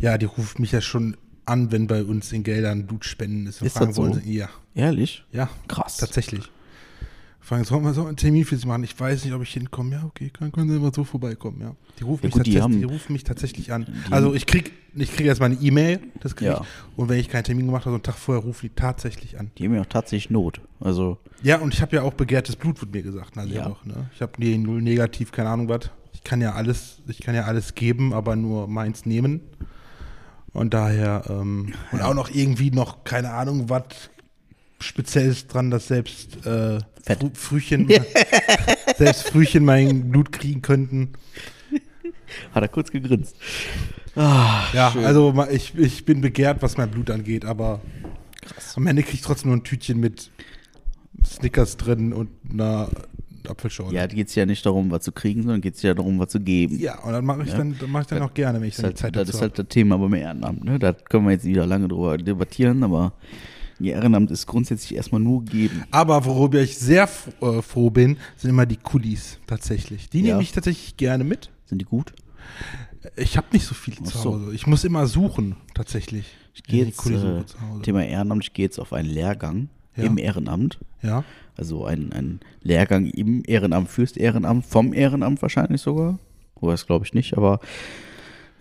Ja, die ruft mich ja schon an, wenn bei uns in Geldern Blutspenden ist. Und Ist fragen das so? wollen sie, ja, Ehrlich? ja, Krass. tatsächlich. Fragen, sollen wir so einen Termin für sie machen? Ich weiß nicht, ob ich hinkomme. Ja, okay, kann, können sie immer so vorbeikommen, ja. Die rufen, Ja, mich, gut, die tatsächlich, haben- die rufen mich tatsächlich an. Also ich krieg, ich krieg erstmal eine E-Mail, das krieg Ja. ich. Und wenn ich keinen Termin gemacht habe, so einen Tag vorher rufen die tatsächlich an. Die haben ja auch tatsächlich Not. Also, Ja, und ich habe ja auch begehrtes Blut, wird mir gesagt. Also Ja. auch, ne? Ich habe nie null negativ, keine Ahnung was. Ich kann ja alles, ich kann ja alles geben, aber nur meins nehmen. Und daher, ähm, und auch noch irgendwie noch, keine Ahnung, was Spezielles dran, dass selbst äh. Frü Frühchen, selbst Frühchen mein Blut kriegen könnten. hat er kurz gegrinst. Ah, Ja, schön. also ich, ich bin begehrt, was mein Blut angeht, aber am Ende krieg ich trotzdem nur ein Tütchen mit Snickers drin und einer Apfelschorle. Ja, geht es ja nicht darum, was zu kriegen, sondern geht es ja darum, was zu geben. Ja, und dann mache ich Ja. dann, dann mache ich dann auch gerne, wenn ich dann die Zeit halt, das ist halt das Thema beim Ehrenamt. Ne? Da können wir jetzt wieder lange drüber debattieren, aber Ehrenamt ist grundsätzlich erstmal nur geben. Aber worüber ich sehr äh, froh bin, sind immer die Kulis tatsächlich. Die Ja. nehme ich tatsächlich gerne mit. Sind die gut? Ich habe nicht so viele Ach zu so. Hause. Ich muss immer suchen, tatsächlich. Ich gehe jetzt, äh. Thema Ehrenamt, ich gehe jetzt auf einen Lehrgang Ja. im Ehrenamt. Ja. Also ein, ein Lehrgang im Ehrenamt, fürs Ehrenamt, vom Ehrenamt wahrscheinlich sogar. Wobei das glaube ich nicht, aber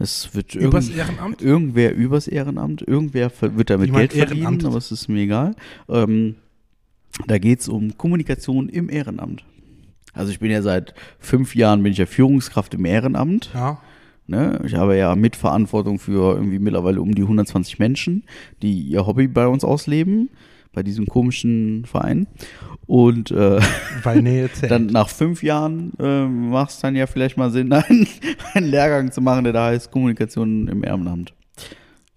es wird Übers irgend- Ehrenamt? irgendwer übers Ehrenamt, irgendwer wird damit Geld verdienen, ehrenamtet. aber es ist mir egal. Ähm, da geht es um Kommunikation im Ehrenamt. Also ich bin ja seit fünf Jahren bin ich ja Führungskraft im Ehrenamt. Ja. Ne? Ich habe ja Mitverantwortung für irgendwie mittlerweile um die 120 Menschen, die ihr Hobby bei uns ausleben, bei diesem komischen Verein. Und äh, Weil Nähe zählt. dann nach fünf Jahren äh, macht es dann ja vielleicht mal Sinn, einen, einen Lehrgang zu machen, der da heißt Kommunikation im Ehrenamt.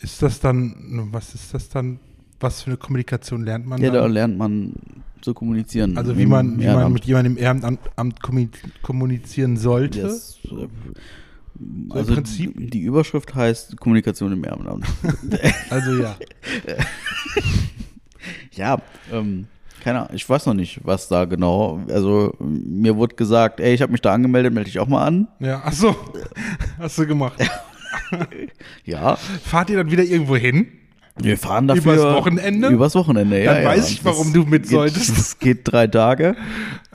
ist das dann, was ist das dann, was für eine Kommunikation lernt man Ja, da dann? lernt man zu kommunizieren. Also wie man, wie man mit jemandem im Ehrenamt Amt kommu- kommunizieren sollte. Das, äh, im also Prinzip? die Überschrift heißt Kommunikation im Ehrenamt. Also ja. Ja, ähm, keine Ahnung, ich weiß noch nicht, was da genau. Also mir wurde gesagt, ey, ich habe mich da angemeldet, melde dich auch mal an. Ja, ach so. Hast du gemacht. Ja, Fahrt ihr dann wieder irgendwo hin? wir fahren dafür. Übers Wochenende? Übers Wochenende, ja. Dann ja. weiß ich, warum du mit geht, solltest. Es geht drei Tage.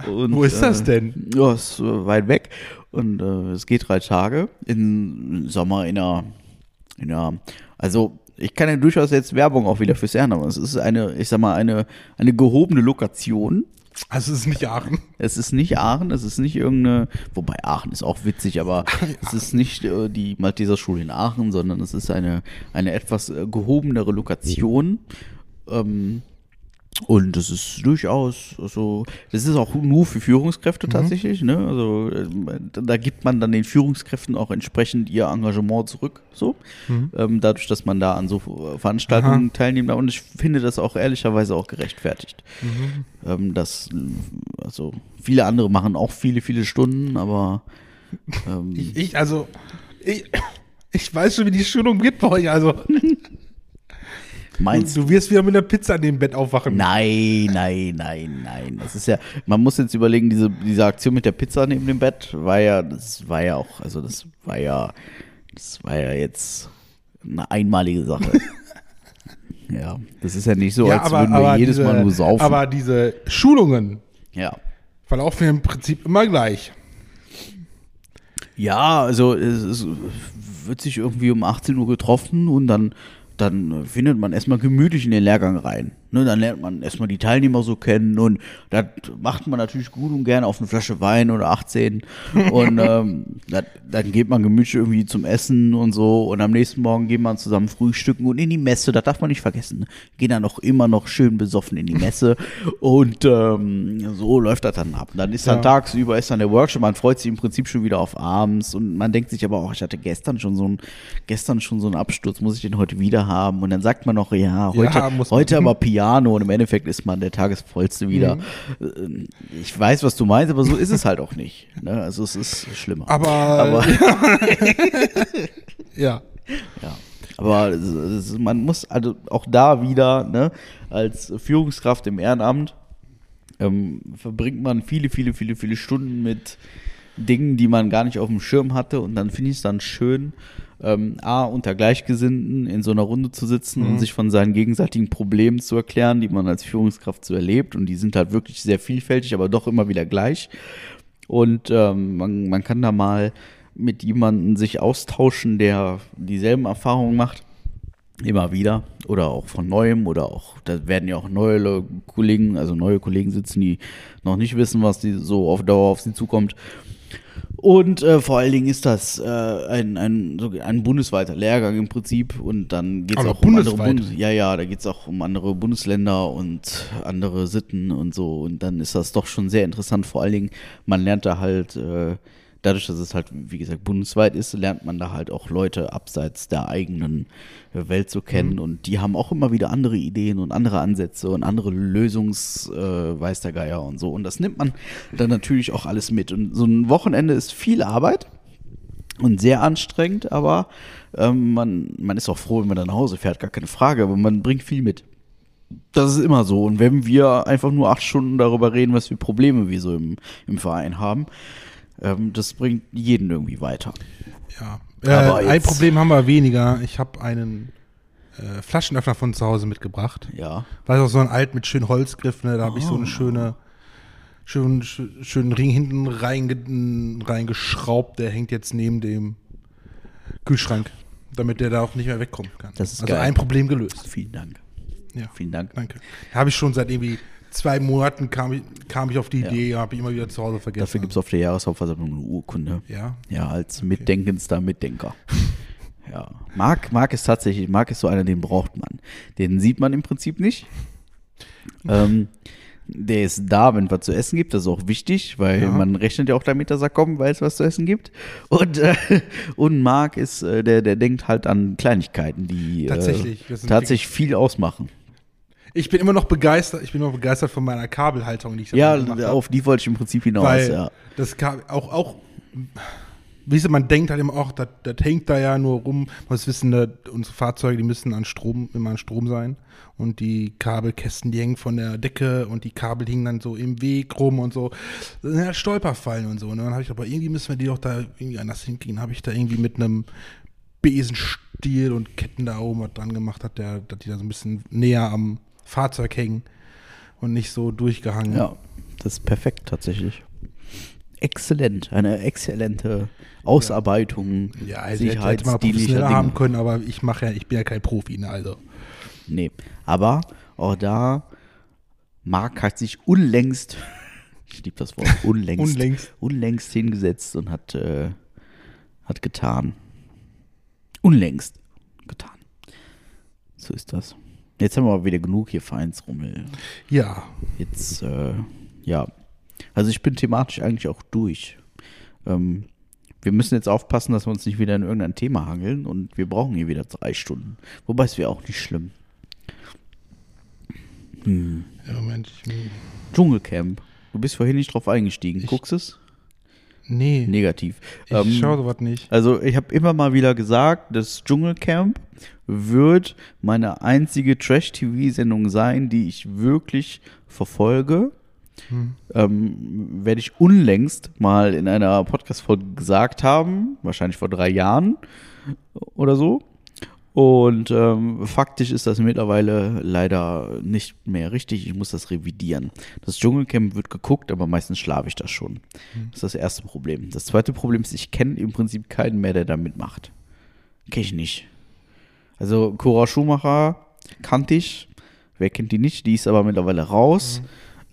Und, Wo ist das äh, denn? Ja, ist äh, weit weg. Und äh, es geht drei Tage. Im Sommer in einer, in einer, also ich kann ja durchaus jetzt Werbung auch wieder fürs Ehrenamt. Es ist eine, ich sag mal, eine, eine gehobene Lokation. Also es ist nicht Aachen. Es ist nicht Aachen, es ist nicht irgendeine, wobei Aachen ist auch witzig, aber es ist nicht äh, die Malteser Schule in Aachen, sondern es ist eine, eine etwas äh, gehobenere Lokation. Ähm, und das ist durchaus, also, das ist auch nur für Führungskräfte tatsächlich, ne? Also, äh, da gibt man dann den Führungskräften auch entsprechend ihr Engagement zurück, so. Ähm, dadurch, dass man da an so Veranstaltungen teilnimmt. Und ich finde das auch ehrlicherweise auch gerechtfertigt. Ähm, das, also, viele andere machen auch viele, viele Stunden, aber ähm, Ich, ich also, ich, ich weiß schon, wie die Schulung wird bei euch. Also, meinst du wirst wieder mit einer Pizza an dem Bett aufwachen. Nein, nein, nein, nein. Das ist ja, man muss jetzt überlegen, diese, diese Aktion mit der Pizza neben dem Bett war ja, das war ja auch, also das war ja, das war ja jetzt eine einmalige Sache. ja, das ist ja nicht so, als würden wir jedes diese, Mal nur saufen. aber diese Schulungen ja. verlaufen ja im Prinzip immer gleich. Ja, also es, es wird sich irgendwie um 18 Uhr getroffen und dann, dann findet man erstmal gemütlich in den Lehrgang rein. Ne, dann lernt man erstmal die Teilnehmer so kennen und das macht man natürlich gut und gerne auf eine Flasche Wein oder 18 und ähm, das, dann geht man gemütlich irgendwie zum Essen und so und am nächsten Morgen geht man zusammen frühstücken und in die Messe, das darf man nicht vergessen. Gehen dann auch immer noch schön besoffen in die Messe und ähm, so läuft das dann ab. Dann ist dann Ja. tagsüber ist dann der Workshop, man freut sich im Prinzip schon wieder auf abends und man denkt sich aber auch, ich hatte gestern schon so ein gestern schon so einen Absturz, muss ich den heute wieder haben und dann sagt man noch, ja, heute, Ja, heute aber Piano und im Endeffekt ist man der Tagesvollste wieder. Mhm. Ähm, Ich weiß, was du meinst, aber so ist es halt auch nicht. Ne? Also es ist schlimmer. Aber, aber ja. ja. Aber es- es- man muss also auch da wieder, ne, als Führungskraft im Ehrenamt, ähm, verbringt man viele, viele, viele, viele Stunden mit Dingen, die man gar nicht auf dem Schirm hatte. Und dann finde ich es dann schön, ähm, A, unter Gleichgesinnten in so einer Runde zu sitzen und sich von seinen gegenseitigen Problemen zu erklären, die man als Führungskraft so erlebt. Und die sind halt wirklich sehr vielfältig, aber doch immer wieder gleich. Und ähm, man, man kann da mal mit jemandem sich austauschen, der dieselben Erfahrungen macht. Immer wieder. Oder auch von neuem. Oder auch, da werden ja auch neue Le- Kollegen, also neue Kollegen sitzen, die noch nicht wissen, was die so auf Dauer auf sie zukommt. Und äh, vor allen Dingen ist das äh, ein, ein, so ein bundesweiter Lehrgang im Prinzip. Und dann geht es auch um andere? Bundes Ja, ja, da geht es auch um andere Bundesländer und andere Sitten und so. Und dann ist das doch schon sehr interessant. Vor allen Dingen, man lernt da halt, äh, dadurch, dass es halt, wie gesagt, bundesweit ist, lernt man da halt auch Leute abseits der eigenen Welt zu kennen. Und die haben auch immer wieder andere Ideen und andere Ansätze und andere Lösungs, äh, weiß der Geier und so. Und das nimmt man dann natürlich auch alles mit. Und so ein Wochenende ist viel Arbeit und sehr anstrengend, aber ähm, man, man ist auch froh, wenn man dann nach Hause fährt, gar keine Frage, aber man bringt viel mit. Das ist immer so. Und wenn wir einfach nur acht Stunden darüber reden, was für Probleme wir so im, im Verein haben, ähm, das bringt jeden irgendwie weiter. Ja. Aber Äh, ein Problem haben wir weniger. Ich habe einen äh, Flaschenöffner von zu Hause mitgebracht. Ja. Weiß auch so ein alt mit schönen Holzgriff, ne? Da habe ich so Oh. eine schöne, schön, schön, schönen Ring hinten reinge, reingeschraubt. Der hängt jetzt neben dem Kühlschrank, damit der da auch nicht mehr wegkommen kann. Das ist also geil. ein Problem gelöst. Vielen Dank. Ja. Vielen Dank. Danke. Habe ich schon seit irgendwie zwei Monaten kam ich, kam ich auf die Ja. Idee, habe ich immer wieder zu Hause vergessen. Dafür gibt es auf der Jahreshauptversammlung eine Urkunde. Ja. Ja, als mitdenkendster Mitdenker. Ja. Marc, Marc ist tatsächlich, Marc ist so einer, den braucht man. Den sieht man im Prinzip nicht. Ähm, der ist da, wenn es was zu essen gibt. Das ist auch wichtig, weil Ja. man rechnet ja auch damit, dass er kommt, weil es was zu essen gibt. Und, äh, und Marc ist, äh, der, der denkt halt an Kleinigkeiten, die Tatsächlich, äh, das sind tatsächlich viel ausmachen. Ich bin immer noch begeistert, ich bin immer begeistert von meiner Kabelhaltung, die ich da Ja, auf die wollte ich im Prinzip hinaus. Weil ja. das Kabel auch, auch, wie man denkt halt immer auch, das, das hängt da ja nur rum. Man muss wissen, dass unsere Fahrzeuge, die müssen an Strom, immer an Strom sein. Und die Kabelkästen, die hängen von der Decke und die Kabel hingen dann so im Weg rum und so. Das sind ja Stolperfallen und so. Und dann habe ich, aber irgendwie müssen wir die doch da irgendwie anders hinkriegen. Habe ich da irgendwie mit einem Besenstiel und Ketten da oben was dran gemacht, hat der, dass die da so ein bisschen näher am Fahrzeug hängen und nicht so durchgehangen. Ja, das ist perfekt tatsächlich. Exzellent, eine exzellente Ausarbeitung Ja, also hätte, hätte sicherheitsdienlicher professioneller haben können, aber ich mache ja, ich bin ja kein Profi, ne, also. Nee, aber auch da, Marc hat sich unlängst, ich liebe das Wort, unlängst, Unlängst. unlängst hingesetzt und hat, äh, hat getan. Unlängst getan. So ist das. Jetzt haben wir aber wieder genug hier Vereinsrummel. Ja, Jetzt, äh, ja. Also ich bin thematisch eigentlich auch durch. Ähm, wir müssen jetzt aufpassen, dass wir uns nicht wieder in irgendein Thema hangeln und wir brauchen hier wieder drei Stunden. Wobei es wäre auch nicht schlimm. Hm. ja Moment. Ich, Dschungelcamp. Du bist vorhin nicht drauf eingestiegen. Ich- Guckst es? Nee, Negativ. ich Ähm, schaue sowas nicht. Also ich habe immer mal wieder gesagt, das Dschungelcamp wird meine einzige Trash-TV-Sendung sein, die ich wirklich verfolge. Hm. Ähm, werde ich unlängst mal in einer Podcast-Folge gesagt haben, wahrscheinlich vor drei Jahren oder so. Und ähm, faktisch ist das mittlerweile leider nicht mehr richtig. Ich muss das revidieren. Das Dschungelcamp wird geguckt, aber meistens schlafe ich das schon. Das ist das erste Problem. Das zweite Problem ist, ich kenne im Prinzip keinen mehr, der da mitmacht. Kenne ich nicht. Also Cora Schumacher kannte ich. Wer kennt die nicht? Die ist aber mittlerweile raus.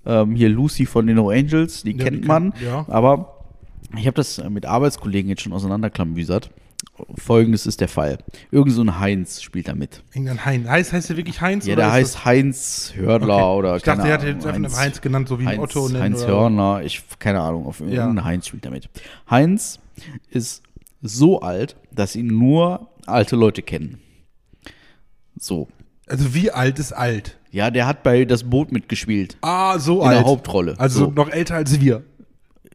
Ähm, hier Lucy von den No Angels, die Ja, kennt die man. kennt- ja. Aber ich habe das mit Arbeitskollegen jetzt schon auseinanderklamüsert. Folgendes ist der Fall. Irgend so ein Heinz spielt da mit. Irgendein Heinz. Heißt, heißt der wirklich Heinz? Ja, oder der heißt Heinz Hörler Okay. oder Ich dachte, er Ahnung, jetzt einfach Heinz, Heinz genannt, so wie Heinz, Otto nennen. Heinz Hörner, ich keine Ahnung, auf irgendein Ja. Heinz spielt damit. Heinz ist so alt, dass ihn nur alte Leute kennen. So. Also wie alt ist alt? Ja, der hat bei das Boot mitgespielt. Ah, so In alt. der Hauptrolle. Also So. noch älter als wir.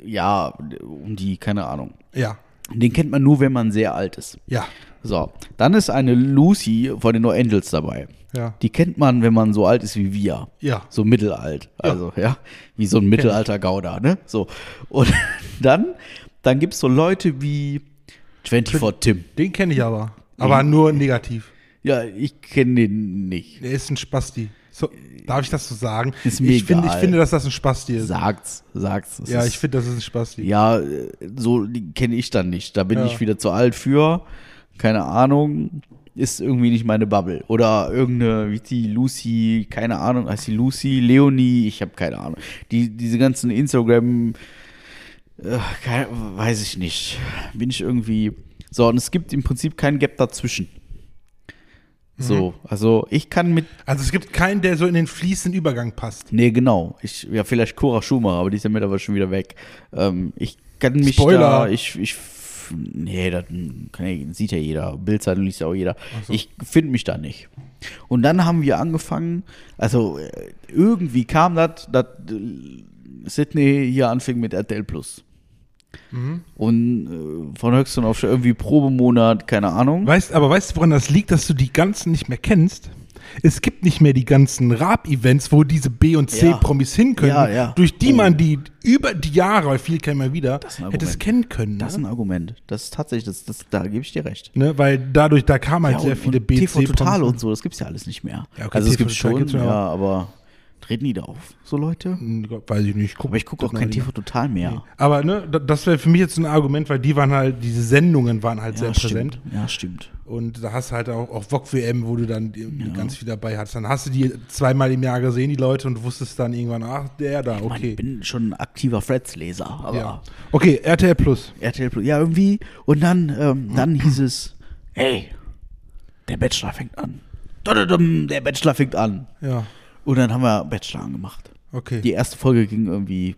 Ja, um die, keine Ahnung. Ja. Den kennt man nur, wenn man sehr alt ist. Ja. So, dann ist eine Lucy von den No Angels dabei. Ja. Die kennt man, wenn man so alt ist wie wir. Ja. So mittelalt. Also, ja, wie so ein mittelalter Gauder, ne? So. Und dann, dann gibt es so Leute wie 24 Tim. Den kenne ich aber. Aber nur negativ. Ja, ich kenne den nicht. Der ist ein Spasti. So, darf ich das so sagen? Ist mir ich, finde, ich finde, dass das ein Spasti ist. Sagt's, sag's. Das ja, ich finde, das ist ein Spasti. Ja, so die kenne ich dann nicht. Da bin Ja. ich wieder zu alt für. Keine Ahnung. Ist irgendwie nicht meine Bubble. Oder irgendeine, wie die Lucy, keine Ahnung, heißt die Lucy, Leonie, ich habe keine Ahnung. Die, diese ganzen Instagram, äh, kein, weiß ich nicht. Bin ich irgendwie. So, und es gibt im Prinzip keinen Gap dazwischen. So, also ich kann mit Also es gibt keinen, der so in den fließenden Übergang passt. Nee, genau. Ich, ja, vielleicht Cora Schumacher, aber die ist ja mittlerweile schon wieder weg. Ähm, ich kann mich Spoiler. da, ich, ich, nee, das kann sieht ja jeder. Bildzeitung liest ja auch jeder. Ich finde mich da nicht. Und dann haben wir angefangen, also äh, irgendwie kam das, dass äh, Sydney hier anfing mit RTL Plus. Und äh, von Höchstern auf irgendwie Probemonat, keine Ahnung. Weißt, aber weißt du, woran das liegt, dass du die ganzen nicht mehr kennst? Es gibt nicht mehr die ganzen Rap-Events, wo diese B- und Ja. C-Promis hin können, Ja, ja. durch die Oh. man die über die Jahre, weil viel kennen wir wieder, hätte es kennen können. Das ist ne? ein Argument. Das ist tatsächlich, das, das, da gebe ich dir recht. ne? Weil dadurch, da kamen halt Ja, sehr und, viele und B, Total C-Promis. und so, das gibt's ja alles nicht mehr. Ja, okay, also es TV gibt Total schon, ja ja, aber treten die da auf, so Leute? Hm, Weiß ich nicht. Guck, Aber ich gucke auch kein TV Total mehr. Aber ne, da- das wäre für mich jetzt ein Argument, weil die waren halt, diese Sendungen waren halt sehr präsent. stimmt. Ja, stimmt. Und da hast du halt auch, auch VOG WM, wo du dann die- ganz viel dabei hattest. Dann hast du die zweimal im Jahr gesehen, die Leute, und wusstest dann irgendwann, ach, der da, Ich, mein, okay. ich bin schon ein aktiver Freds-Leser, aber ja. Okay, RTL Plus. RTL Plus, ja, irgendwie. Und dann, ähm, dann hieß es, hey, der Bachelor fängt an. Der Bachelor fängt an. Ja, Und dann haben wir Bachelor angemacht. okay. Die erste Folge ging irgendwie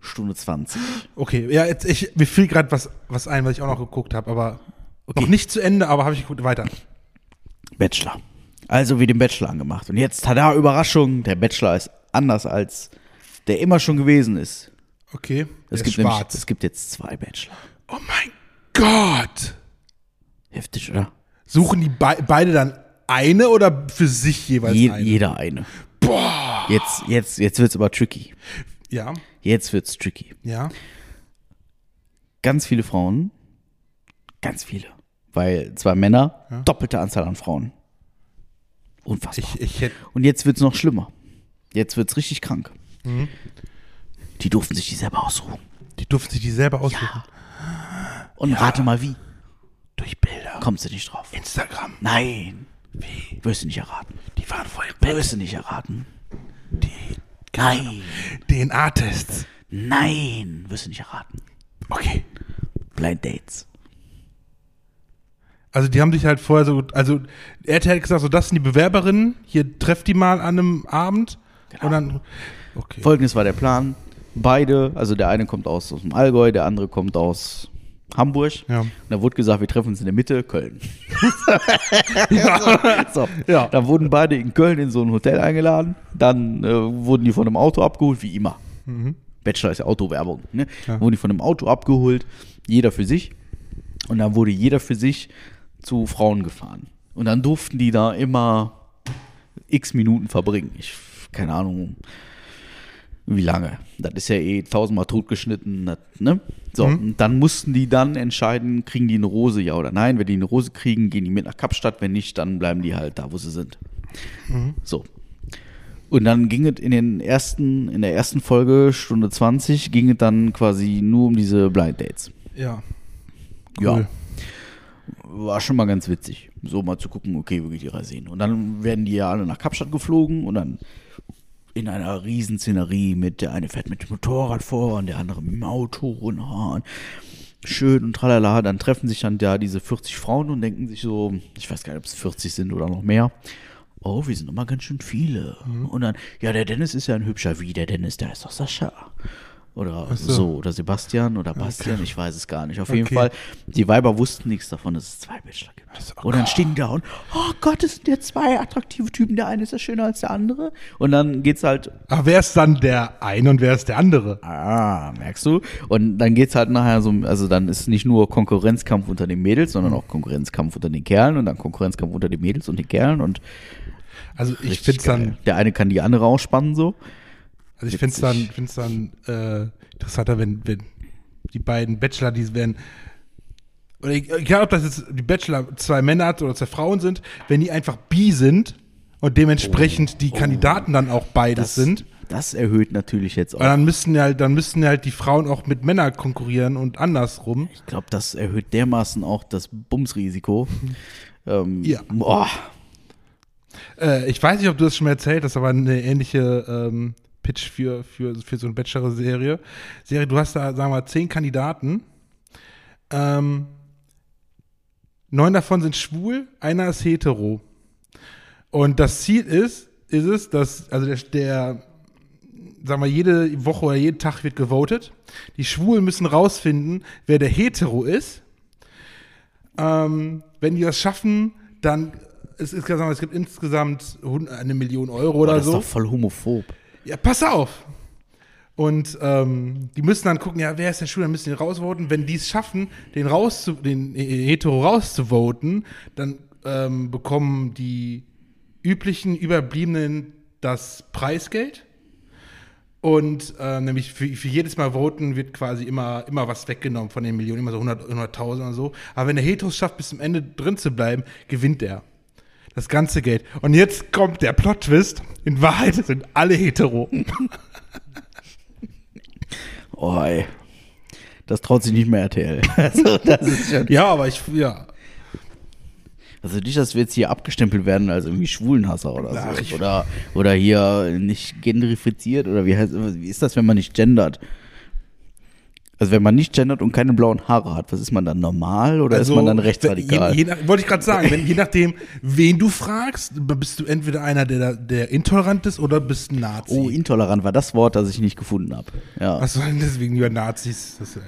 Stunde 20. Okay, ja, jetzt, ich, mir fiel gerade was, was ein, was ich auch noch geguckt habe, aber Okay. noch nicht zu Ende, aber habe ich geguckt. Weiter. Bachelor. Also wie den Bachelor angemacht. Und jetzt, tada, Überraschung, der Bachelor ist anders als der immer schon gewesen ist. Okay. Es gibt, nämlich, es gibt jetzt zwei Bachelor. oh mein Gott! Heftig, oder? Suchen die bei, beide dann eine oder für sich jeweils Je, eine? jeder eine. Boah. Jetzt, jetzt, jetzt wird's aber tricky. Ja, Jetzt wird's tricky. ja. Ganz viele Frauen. Ganz viele. Weil zwei Männer, doppelte Anzahl an Frauen. Unfassbar. Ich, ich hätte. Und jetzt wird's noch schlimmer. Jetzt wird's richtig krank. Mhm. Die durften sich die selber aussuchen. Die durften sich die selber aussuchen. Ja. Und rate mal wie. Durch Bilder. Kommst du nicht drauf. Instagram. Nein. Wie? Wirst du nicht erraten. Die waren voll Bett. Wirst du nicht erraten. Die Nein. DNA-Tests. Nein. Wirst du nicht erraten. Okay. Blind Dates. Also die haben sich halt vorher so, also RTL hat gesagt, so das sind die Bewerberinnen, hier trefft die mal an einem Abend Genau. und dann, okay. Folgendes war der Plan. Beide, also der eine kommt aus, aus dem Allgäu, der andere kommt aus Hamburg. Ja. Und da wurde gesagt, wir treffen uns in der Mitte, Köln. so. Ja. Dann wurden beide in Köln in so ein Hotel eingeladen. Dann äh, wurden die von einem Auto abgeholt, wie immer. Bachelor ist ja Autowerbung. Ne? Ja. Wurden die von einem Auto abgeholt, jeder für sich. Und dann wurde jeder für sich zu Frauen gefahren. Und dann durften die da immer x Minuten verbringen. Ich, keine Ahnung, Wie lange? Das ist ja eh tausendmal totgeschnitten, das, ne? So, und dann mussten die dann entscheiden, kriegen die eine Rose, ja oder nein. Wenn die eine Rose kriegen, gehen die mit nach Kapstadt. Wenn nicht, dann bleiben die halt da, wo sie sind. So. Und dann ging es in den ersten, in der ersten Folge, Stunde 20, ging es dann quasi nur um diese Blind Dates. Ja. Ja. War schon mal ganz witzig, so mal zu gucken, okay, wo geht die Reise hin? Und dann werden die ja alle nach Kapstadt geflogen und dann in einer Riesenszenerie mit, der eine fährt mit dem Motorrad vor und der andere mit dem Auto und, ah, und schön und tralala. Dann treffen sich dann da diese 40 Frauen und denken sich so, ich weiß gar nicht, ob es 40 sind oder noch mehr. Oh, wir sind immer ganz schön viele. Und dann, ja, der Dennis ist ja ein hübscher, wie der Dennis, der ist doch Sascha. Oder so. so. oder Sebastian oder Bastian, ich weiß es gar nicht. Auf jeden Okay. Fall, die Weiber wussten nichts davon, dass es zwei Bachelor gibt. Oh Und dann stehen die da und, oh Gott, es sind ja zwei attraktive Typen, der eine ist ja schöner als der andere. Und dann geht's halt, Aber wer ist dann der eine und wer ist der andere? ah, merkst du? Und dann geht's halt nachher so, also dann ist nicht nur Konkurrenzkampf unter den Mädels, sondern auch Konkurrenzkampf unter den Kerlen und dann Konkurrenzkampf unter den Mädels und den Kerlen und Also ich finde dann, Der eine kann die andere ausspannen so. Also ich finde es dann, find's dann äh, interessanter, wenn, wenn die beiden Bachelor, die werden, oder e- egal ob das jetzt die Bachelor zwei Männer hat oder zwei Frauen sind, wenn die einfach bi sind und dementsprechend die Kandidaten dann auch beides sind, Das erhöht natürlich jetzt auch. weil dann müssten ja halt, dann müssten halt die Frauen auch mit Männern konkurrieren und andersrum. Ich glaube, das erhöht dermaßen auch das Bumsrisiko. ähm, Ja. Boah. Äh, ich weiß nicht, ob du das schon mal erzählt hast, aber eine ähnliche ähm, Pitch für, für, für so eine Bachelor-Serie. Serie, du hast da, sagen wir mal, zehn Kandidaten. Ähm, neun davon sind schwul, einer ist hetero. Und das Ziel ist, ist es, dass, also der, der sagen wir, jede Woche oder jeden Tag wird gewotet. Die Schwulen müssen rausfinden, wer der Hetero ist. Ähm, wenn die das schaffen, dann es, ist, sagen wir, es gibt insgesamt eine Million Euro Boah, oder das ist so. doch voll homophob. Ja, pass auf. Und ähm, die müssen dann gucken, ja, wer ist der Schwule, dann müssen die rausvoten. Wenn die es schaffen, den, rauszu den Hetero rauszuvoten, dann ähm, bekommen die üblichen Überbliebenen das Preisgeld. Und äh, nämlich für, für jedes Mal voten wird quasi immer, immer was weggenommen von den Millionen, immer so 100 100.000 oder so. Aber wenn der Hetero es schafft, bis zum Ende drin zu bleiben, gewinnt er. Das ganze Geld. Und jetzt kommt der Plot-Twist. In Wahrheit sind alle hetero. Oh, ey. Das traut sich nicht mehr RTL. Also, Ja, aber ich, ja. also nicht, dass wir jetzt hier abgestempelt werden als irgendwie Schwulenhasser oder so. Ach, ich- oder, oder hier nicht genderifiziert oder wie heißt wie ist das, wenn man nicht gendert? Also wenn man nicht gendert und keine blauen Haare hat, was ist man dann normal oder ist man dann rechtsradikal? Also, Je, je nach, wollte ich gerade sagen, wenn, je nachdem, wen du fragst, bist du entweder einer, der, der intolerant ist oder bist ein Nazi. oh, intolerant war das Wort, das ich nicht gefunden habe. Ja. Sollen deswegen lieber Nazis? Das ja,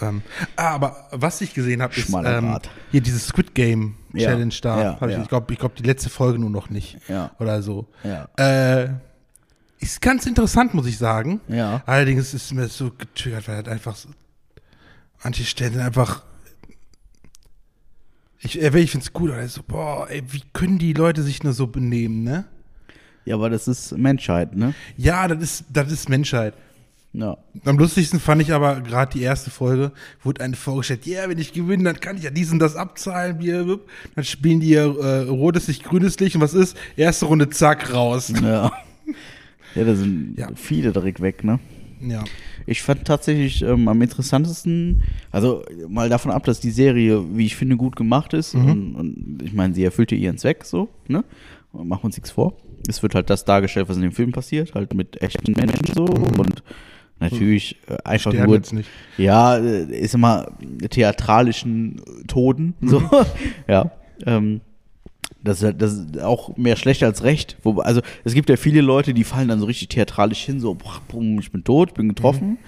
ähm, aber was ich gesehen habe, ist ähm, hier dieses Squid Game Ja, Challenge da. ja, ich ja. ich glaube, ich glaub, die letzte Folge nur noch nicht. Ja. Oder so. Ja. Äh, ist ganz interessant, muss ich sagen. Ja. Allerdings ist mir so getriggert, weil halt einfach so, manche Stellen sind einfach. Ich, äh, ich finde es gut, aber so, boah, ey, wie können die Leute sich nur so benehmen, ne? ja, aber das ist Menschheit, ne? Ja, das ist, das ist Menschheit. Ja. Am lustigsten fand ich aber gerade die erste Folge, wurde eine vorgestellt, ja, wenn ich gewinne, dann kann ich ja dies und das abzahlen. Wupp. Dann spielen die ja äh, rotes Licht, grünes Licht und was ist? Erste Runde, zack, raus. Ja. Ja, da sind Ja. viele direkt weg, ne? Ja. Ich fand tatsächlich ähm, am interessantesten, also mal davon ab, dass die Serie, wie ich finde, gut gemacht ist und, und ich meine, sie erfüllte ihren Zweck so, ne? Machen wir uns nichts vor. Es wird halt das dargestellt, was in dem Film passiert, halt mit echten Menschen so und natürlich äh, einfach Sterben nur, jetzt nicht. ja, äh, ist immer theatralischen Toten, so, ja, ähm, das ist, halt, das ist auch mehr schlecht als recht. Wo, also es gibt ja viele Leute, die fallen dann so richtig theatralisch hin, so, bumm, ich bin tot, bin getroffen.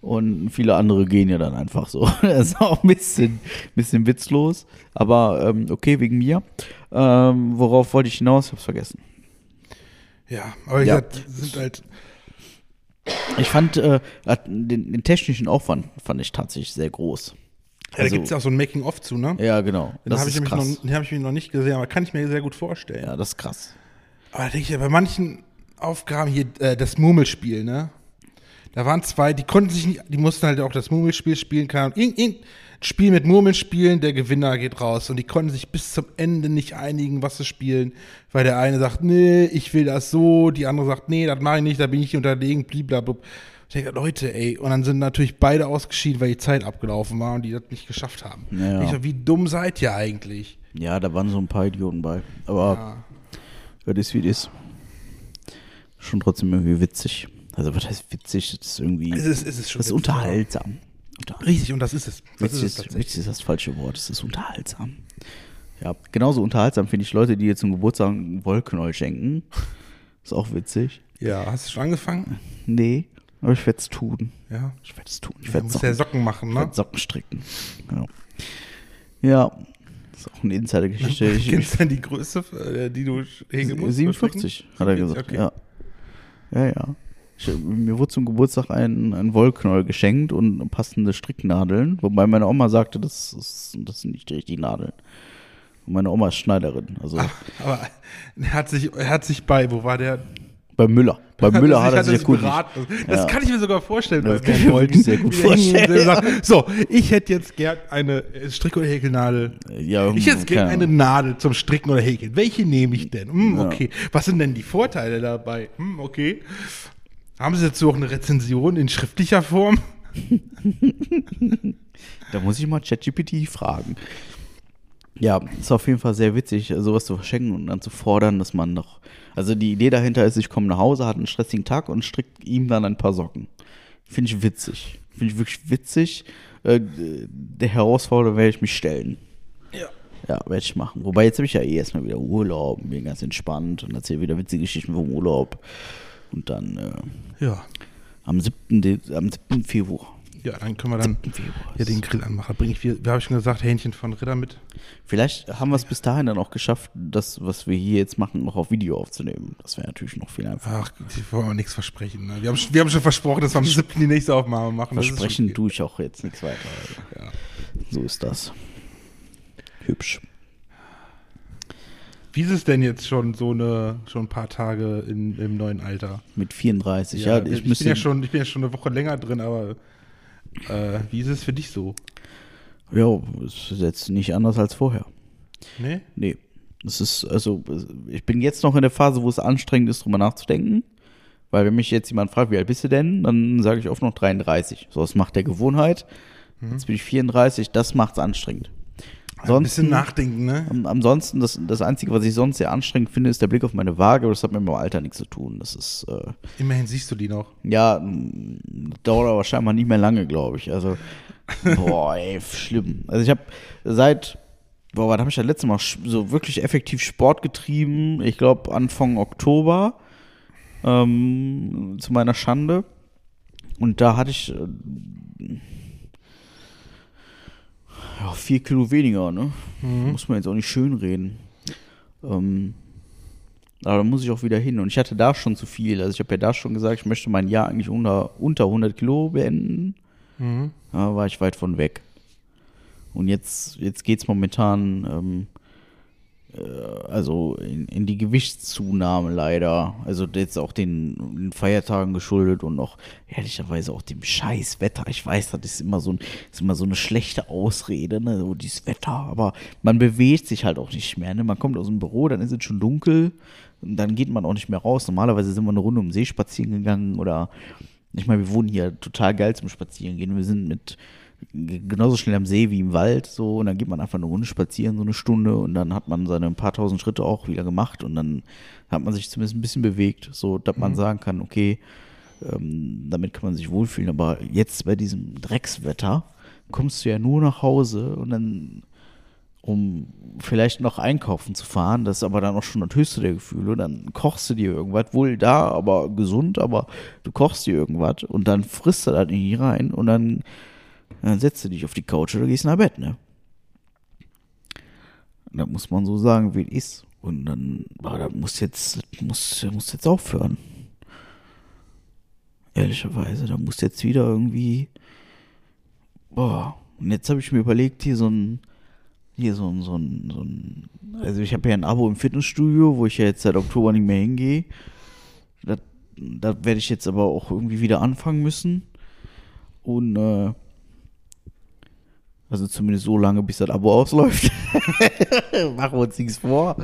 Und viele andere gehen ja dann einfach so. Das ist auch ein bisschen, bisschen witzlos. Aber ähm, okay, wegen mir. Ähm, worauf wollte ich hinaus? Ich hab's vergessen. Ja, aber wie Ja. gesagt, sind halt, Ich fand äh, den, den technischen Aufwand fand ich tatsächlich sehr groß. Ja, da Also- gibt es ja auch so ein Making-of zu, ne? Ja, genau. Den Das habe ich, krass. noch- den hab ich mir noch nicht gesehen, aber kann ich mir sehr gut vorstellen. Ja, das ist krass. Aber da denke ich ja, bei manchen Aufgaben hier, äh, das Murmelspiel, ne? Da waren zwei, die konnten sich nicht, die mussten halt auch das Murmelspiel spielen, kann irgendein Spiel mit Murmeln spielen, der Gewinner geht raus. Und die konnten sich bis zum Ende nicht einigen, was sie spielen, weil der eine sagt, nee, ich will das so, die andere sagt, nee, das mache ich nicht, da bin ich unterlegen, blablabla. Ich denke, Leute, ey, und dann sind natürlich beide ausgeschieden, weil die Zeit abgelaufen war und die das nicht geschafft haben. Ja. Ich so, wie dumm seid ihr eigentlich? Ja, da waren so ein paar Idioten bei. Aber Ja. das ist wie das. Schon trotzdem irgendwie witzig. Also, was heißt witzig? Das ist irgendwie. Es ist, es ist schon das ist unterhaltsam. Unterhaltsam. Richtig, und das ist es. Das Witzig ist es witzig ist das falsche Wort. Es ist unterhaltsam. Ja, genauso unterhaltsam finde ich Leute, die jetzt zum Geburtstag einen Wollknäuel schenken. Ist auch witzig. Ja, hast du schon angefangen? Nee, aber ich werde es tun. Ja. Ich werde es tun. Ich Du werde musst Socken, ja Socken machen, ich ne? werd Socken stricken. Ja. ja, ist auch eine Insider-Geschichte. Ich, ich, Kennst du denn die Größe, äh, die du häkeln musst? 47, hat er gesagt. Okay. Ja, ja. ja. Ich, mir wurde zum Geburtstag ein, ein Wollknäuel geschenkt und passende Stricknadeln, wobei meine Oma sagte, das, ist, das sind nicht die richtigen Nadeln. Und meine Oma ist Schneiderin. Also Aber er hat sich, er hat sich bei, wo war der? Bei Müller. Bei Müller hat er sich erkundigt. beraten. Das Ja. kann ich mir sogar vorstellen. Das kann ich mir sehr gut vorstellen, So, ich hätte jetzt gern eine Strick- oder Häkelnadel. Ja, Ich hätte jetzt gern eine Nadel zum Stricken oder Häkeln. Welche nehme ich denn? Hm, Ja. okay. Was sind denn die Vorteile dabei? Hm, okay. Haben Sie dazu auch eine Rezension in schriftlicher Form? Da muss ich mal ChatGPT fragen. Ja, ist auf jeden Fall sehr witzig, sowas zu verschenken und dann zu fordern, dass man noch. Also die Idee dahinter ist, ich komme nach Hause, hatte einen stressigen Tag und strickt ihm dann ein paar Socken. Finde ich witzig. Finde ich wirklich witzig. Äh, der Herausforderung werde ich mich stellen. Ja. Ja, werde ich machen. Wobei jetzt habe ich ja eh erstmal wieder Urlaub, bin ganz entspannt und erzähle wieder witzige Geschichten vom Urlaub. Und dann äh, Ja. am 7. De am 7. Februar. Ja, dann können wir dann 7. Februar. ja, den Grill anmachen. Bring ich, wie, wie habe ich schon gesagt, Hähnchen von Ritter mit. Vielleicht haben wir es bis dahin dann auch geschafft, das, was wir hier jetzt machen, noch auf Video aufzunehmen. Das wäre natürlich noch viel einfacher. Ach, die wollen wir nichts versprechen. Ne? Wir, haben, schon- wir haben schon versprochen, dass wir am 7. die nächste Aufnahme machen. Versprechen tue ich auch jetzt nichts weiter. Also. Ja. So ist das. Hübsch. Wie ist es denn jetzt schon so eine, schon ein paar Tage in, im neuen Alter? Mit 34. Ja, ich, ich, müsste. bin ja schon, ich bin ja schon eine Woche länger drin, aber äh, wie ist es für dich so? ja, es ist jetzt nicht anders als vorher. Nee? Nee. Es ist, also, ich bin jetzt noch in der Phase, wo es anstrengend ist, drüber nachzudenken. Weil wenn mich jetzt jemand fragt, wie alt bist du denn, dann sage ich oft noch 33. So, das macht der Gewohnheit. Jetzt bin ich 34, das macht's anstrengend. Ein bisschen nachdenken, ne? Ansonsten, das, das Einzige, was ich sonst sehr anstrengend finde, ist der Blick auf meine Waage. aber Das hat mit meinem Alter nichts zu tun. Das ist, äh, Immerhin siehst du die noch. ja, dauert aber scheinbar nicht mehr lange, glaube ich. Also, boah, ey, schlimm. Also ich habe seit, boah, wann habe ich das letzte Mal so wirklich effektiv Sport getrieben? Ich glaube Anfang Oktober, ähm, zu meiner Schande. Und da hatte ich äh, ja, vier Kilo weniger, ne? Muss man jetzt auch nicht schön reden. Ähm, aber da muss ich auch wieder hin. Und ich hatte da schon zu viel. Also ich habe ja da schon gesagt, ich möchte mein Jahr eigentlich unter, unter 100 Kilo beenden. Mhm. Da war ich weit von weg. Und jetzt, jetzt geht es momentan ähm, äh, also in, in die Gewichtszunahme leider. Also jetzt auch den, den Feiertagen geschuldet und auch ehrlicherweise auch dem scheiß Wetter. Ich weiß, das ist immer so, ein, ist immer so eine schlechte Ausrede, ne? so dieses Wetter. Aber man bewegt sich halt auch nicht mehr. Ne? Man kommt aus dem Büro, dann ist es schon dunkel. Und dann geht man auch nicht mehr raus. Normalerweise sind wir eine Runde um den See spazieren gegangen oder ich meine, wir wohnen hier total geil zum Spazieren gehen. Wir sind mit genauso schnell am See wie im Wald so. Und dann geht man einfach eine Runde spazieren, so eine Stunde. Und dann hat man seine paar tausend Schritte auch wieder gemacht. Und dann hat man sich zumindest ein bisschen bewegt, so dass man sagen kann, okay, ähm, damit kann man sich wohlfühlen, aber jetzt bei diesem Dreckswetter kommst du ja nur nach Hause und dann um vielleicht noch einkaufen zu fahren, das ist aber dann auch schon das höchste der Gefühle. Dann kochst du dir irgendwas, wohl da, aber gesund, aber du kochst dir irgendwas. Und dann frisst du das in die rein. Und dann, dann setzt du dich auf die Couch oder gehst nach Bett, ne? Und da muss man so sagen, wie es ist. Und dann, boah, das muss jetzt, muss, muss jetzt aufhören. Ehrlicherweise, da muss jetzt wieder irgendwie, boah, und jetzt habe ich mir überlegt, hier so ein, hier so ein, so ein, so ein also ich habe ja ein Abo im Fitnessstudio, wo ich ja jetzt seit Oktober nicht mehr hingehe. Da werde ich jetzt aber auch irgendwie wieder anfangen müssen. Und äh, also zumindest so lange, bis das Abo ausläuft. Machen wir uns nichts vor.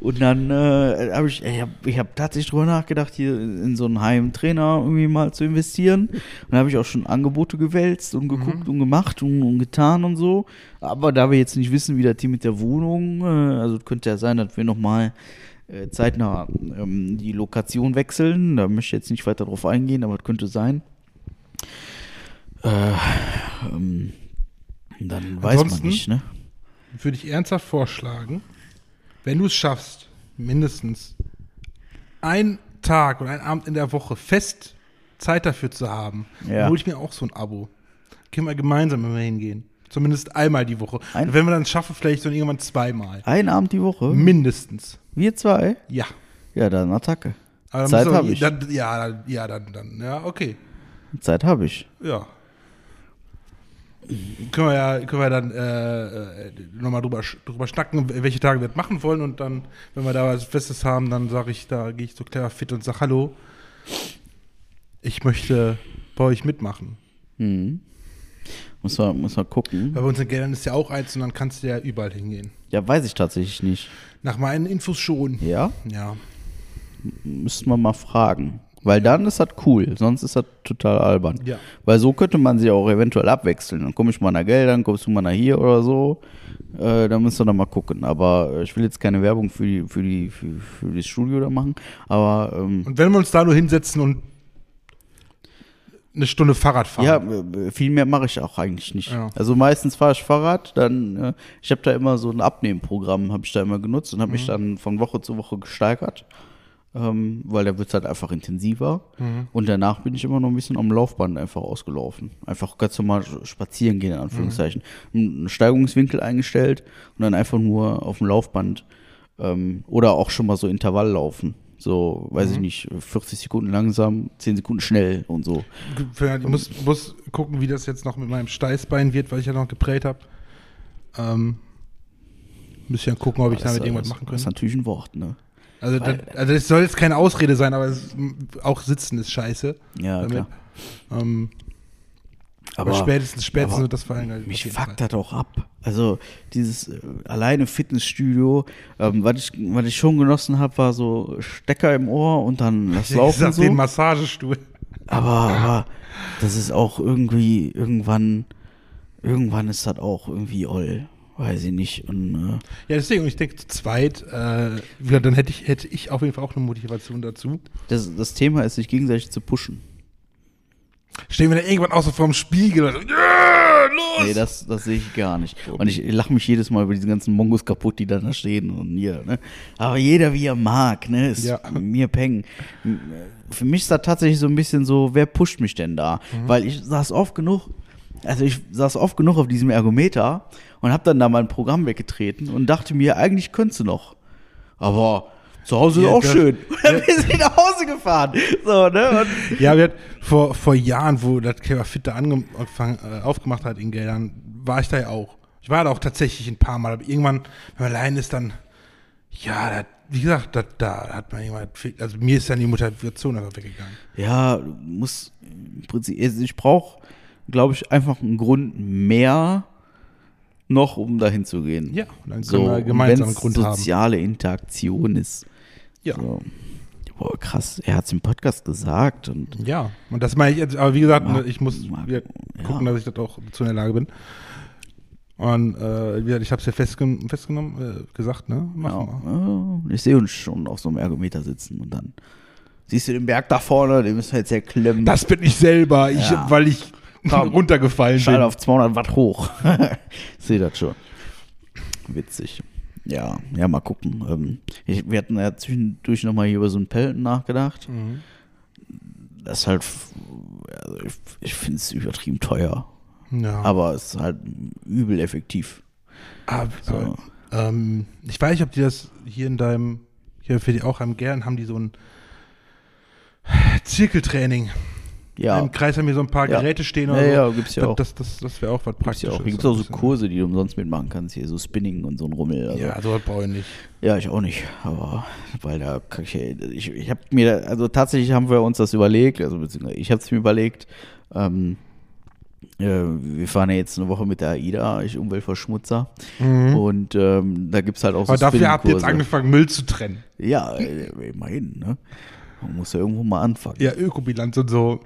Und dann äh, habe ich, ich habe ich hab tatsächlich drüber nachgedacht, hier in so einen Heimtrainer irgendwie mal zu investieren. Und da habe ich auch schon Angebote gewälzt und geguckt und gemacht und, und getan und so. Aber da wir jetzt nicht wissen, wie das Team mit der Wohnung, äh, also könnte ja sein, dass wir nochmal äh, zeitnah ähm, die Lokation wechseln. Da möchte ich jetzt nicht weiter drauf eingehen, aber es könnte sein. Äh, ähm, dann weiß man Ansonsten- nicht, ne? Würde ich ernsthaft vorschlagen, wenn du es schaffst, mindestens einen Tag oder einen Abend in der Woche fest Zeit dafür zu haben, Ja. dann hole ich mir auch so ein Abo. Können wir gemeinsam immer hingehen. Zumindest einmal die Woche. Ein- Und wenn wir dann schaffen, vielleicht so irgendwann zweimal. Ein Abend die Woche? Mindestens. Wir zwei? Ja. Ja, dann Attacke. Aber dann Zeit habe ich. Dann, ja, dann, ja, dann, dann, ja, okay. Zeit habe ich. Ja. Können wir ja, können wir dann äh, äh, nochmal drüber, drüber schnacken, welche Tage wir das machen wollen und dann, wenn wir da was Festes haben, dann sage ich, da gehe ich so clever fit und sage, hallo, ich möchte bei euch mitmachen. Hm. Muss man, muss man gucken. Weil bei uns in Geldern ist ja auch eins und dann kannst du ja überall hingehen. Ja, weiß ich tatsächlich nicht. Nach meinen Infos schon. Ja? Ja. Müssten wir mal fragen. Weil dann ist das cool, sonst ist das total albern. Ja. Weil so könnte man sie auch eventuell abwechseln. Dann komme ich mal nach Geldern, kommst du mal nach hier oder so. Äh, da müssen wir dann mal gucken. Aber äh, ich will jetzt keine Werbung für, die, für, die, für, für das Studio da machen. Aber ähm, Und wenn wir uns da nur hinsetzen und eine Stunde Fahrrad fahren. Ja, äh, viel mehr mache ich auch eigentlich nicht. Ja. Also meistens fahre ich Fahrrad, dann, äh, ich habe da immer so ein Abnehmprogramm, habe ich da immer genutzt und habe mich dann von Woche zu Woche gesteigert, ähm, weil da wird es halt einfach intensiver. Und danach bin ich immer noch ein bisschen am Laufband einfach ausgelaufen. Einfach ganz normal spazieren gehen, in Anführungszeichen. Einen Steigungswinkel eingestellt und dann einfach nur auf dem Laufband ähm, oder auch schon mal so Intervall laufen. So, weiß ich nicht, 40 Sekunden langsam, 10 Sekunden schnell und so. Ich muss, muss gucken, wie das jetzt noch mit meinem Steißbein wird, weil ich ja noch geprellt habe. Ähm, müssen ja gucken, ob ich Das damit ist- irgendwas das machen ist kann. natürlich ein Wort, ne? Also, das, also das soll jetzt keine Ausrede sein, aber es, auch Sitzen ist scheiße. Ja, Damit- klar. Ähm, aber, Aber, spätestens, spätestens aber wird das fallen. halt mich fuckt das auch ab. Also dieses äh, alleine Fitnessstudio, ähm, was, ich, was ich schon genossen habe, war so Stecker im Ohr und dann das Ich Laufen sag so. den Massagestuhl. Aber, aber das ist auch irgendwie, irgendwann, irgendwann ist das auch irgendwie oll. Weiß ich nicht. Und, äh, Ja, deswegen, ich denke, zu zweit, äh, dann hätte ich, hätte ich auf jeden Fall auch eine Motivation dazu. das, das Thema ist, sich gegenseitig zu pushen. Stehen wir dann irgendwann auch so vorm Spiegel und so, yeah, los! Nee, das, das sehe ich gar nicht. Und ich lache mich jedes Mal über diese ganzen Mongos kaputt, die dann da stehen und hier, ne? Aber jeder wie er mag, ne? Ist Ja. mir peng. Für mich ist das tatsächlich so ein bisschen so, wer pusht mich denn da? Weil ich saß oft genug, also ich saß oft genug auf diesem Ergometer und habe dann da mein Programm weggetreten und dachte mir, eigentlich könntest du noch. Aber zu Hause ist Ja, auch das- schön. Und dann bin ich nach Hause gefahren. So, ne? Und Ja, wir hatten vor, vor Jahren, wo das Clever Fit da angefangen, äh, aufgemacht hat in Geldern, war ich da ja auch. Ich war da auch tatsächlich ein paar Mal, aber irgendwann, wenn man allein ist, dann, ja, da, wie gesagt, da, da hat man irgendwann, also mir ist dann die Motivation einfach weggegangen. Ja, du musst im Prinzip, also ich brauche, glaube ich, einfach einen Grund mehr noch, um dahin zu gehen. Ja, und dann können so, wir und gemeinsam einen Grund haben. soziale Interaktion ist. Ja. So. Boah, krass, er hat es im Podcast gesagt und Ja, und das meine ich jetzt, aber wie gesagt, Mag- ne, ich muss mag- wieder ja. gucken, dass ich das auch zu in der Lage bin. Und äh, ich habe es ja festgen festgenommen, äh, gesagt, ne? Machen wir. ja, ja, ich sehe uns schon auf so einem Ergometer sitzen und dann siehst du den Berg da vorne, den müssen wir jetzt erklimmen. Das bin ich selber, ich, Ja. weil ich. runtergefallen Schall bin. auf 200 Watt hoch. sehe das schon. Witzig. Ja, ja, mal gucken. Ähm, ich, wir hatten ja zwischendurch nochmal hier über so einen Pelton nachgedacht. Mhm. Das ist halt, also ich, ich finde es übertrieben teuer. Ja. Aber es ist halt übel effektiv. Ah, So. aber, ähm, ich weiß nicht, ob die das hier in deinem, hier für die auch haben gern, haben die so ein Zirkeltraining. Ja. Im Kreis haben wir so ein paar Ja. Geräte stehen. Ja, oder so. ja, gibt's ja das, auch. Das, das, das wäre auch was Praktisches. ja auch. Hier gibt es auch so Kurse, die du umsonst mitmachen kannst. Hier so Spinning und so ein Rummel. Also. Ja, sowas brauche ich nicht. Ja, ich auch nicht. Aber weil da ich, ich, ich habe mir, also tatsächlich haben wir uns das überlegt, also beziehungsweise ich habe es mir überlegt. Ähm, äh, wir fahren ja jetzt eine Woche mit der AIDA, ich Umweltverschmutzer. Und ähm, da gibt es halt auch so Mhm. Aber dafür habt ihr jetzt angefangen, Müll zu trennen. Ja, äh, immerhin, ne? Man muss ja irgendwo mal anfangen. Ja, Ökobilanz und so.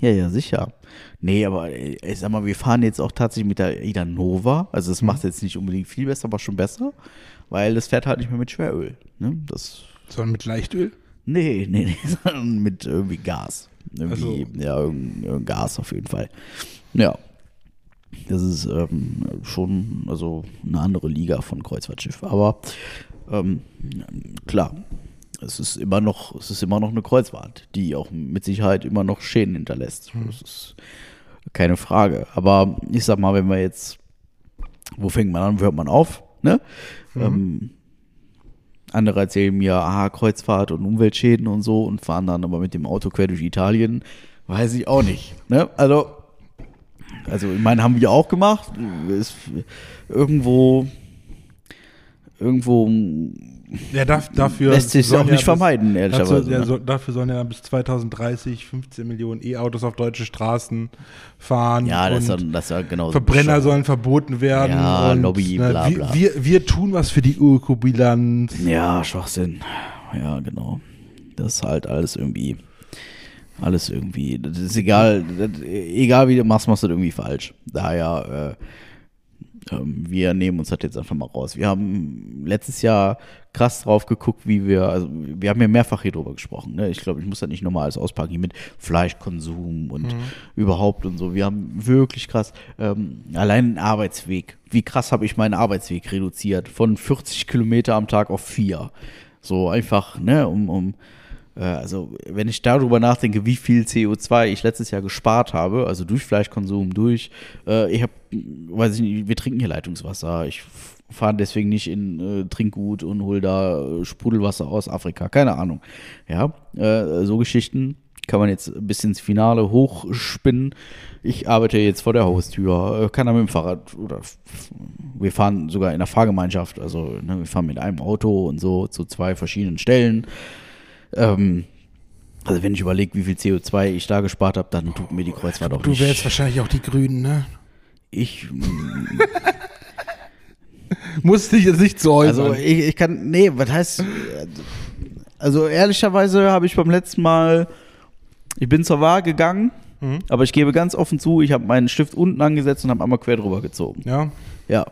Ja, ja, sicher. Nee, aber äh, ich sag mal, wir fahren jetzt auch tatsächlich mit der Ida Nova. Also Mhm. das macht jetzt nicht unbedingt viel besser, aber schon besser. Weil das fährt halt nicht mehr mit Schweröl. Ne? Das, Sondern mit Leichtöl. nee, nee, nee, sondern mit irgendwie Gas. Irgendwie, Ach ja, irgendein Gas auf jeden Fall. Ja. Das ist ähm, schon also eine andere Liga von Kreuzfahrtschiff. Aber ähm, klar, es ist immer noch, es ist immer noch eine Kreuzfahrt, die auch mit Sicherheit immer noch Schäden hinterlässt. Das ist keine Frage. Aber ich sag mal, wenn wir jetzt, wo fängt man an, wo hört man auf? Ne? Ähm, andere erzählen mir, ah, Kreuzfahrt und Umweltschäden und so und fahren dann aber mit dem Auto quer durch Italien. Weiß ich auch nicht. Ne? Also, also ich meine, haben wir auch gemacht. Ist irgendwo, irgendwo Ja, darf, dafür lässt sich auch nicht vermeiden, Dazu, ehrlicherweise. ja, ne? so, dafür sollen ja bis 2030 15 Millionen E-Autos auf deutsche Straßen fahren. Ja, das dann, das ja genau Verbrenner sollen verboten werden. Ja, und, Lobby, ne, bla, wir, bla. Wir, wir tun was für die Ökobilanz. Ja, Schwachsinn. Ja, genau. Das ist halt alles irgendwie, alles irgendwie, das ist egal, das, egal wie du machst, machst du das irgendwie falsch. Daher, äh, ähm, wir nehmen uns das jetzt einfach mal raus. Wir haben letztes Jahr krass drauf geguckt, wie wir, also wir haben ja mehrfach hier drüber gesprochen. Ne? Ich glaube, ich muss das nicht nochmal alles auspacken, hier mit Fleischkonsum und überhaupt und so. Wir haben wirklich krass, ähm, allein den Arbeitsweg. Wie krass habe ich meinen Arbeitsweg reduziert? Von 40 Kilometer am Tag auf vier. So einfach, ne, um, um äh, also wenn ich darüber nachdenke, wie viel CO2 ich letztes Jahr gespart habe, also durch Fleischkonsum, durch, äh, ich habe, weiß ich nicht, wir trinken hier Leitungswasser, ich fahre deswegen nicht in äh, Trinkgut und hol da äh, Sprudelwasser aus Afrika, keine Ahnung. Ja, äh, so Geschichten kann man jetzt bis ins Finale hochspinnen. Ich arbeite jetzt vor der Haustür, äh, kann da mit dem Fahrrad oder wir fahren sogar in der Fahrgemeinschaft, also ne, wir fahren mit einem Auto und so zu zwei verschiedenen Stellen. Ähm, also wenn ich überlege, wie viel CO2 ich da gespart habe, dann tut mir die Kreuzfahrt auch Du nicht. wählst wahrscheinlich auch die Grünen, ne? ich, Musst dich jetzt nicht zu äußern. also ich, ich kann, nee, was heißt, also ehrlicherweise habe ich beim letzten Mal, ich bin zur Wahl gegangen, Mhm. aber ich gebe ganz offen zu, ich habe meinen Stift unten angesetzt und habe einmal quer drüber gezogen. ja. Ja.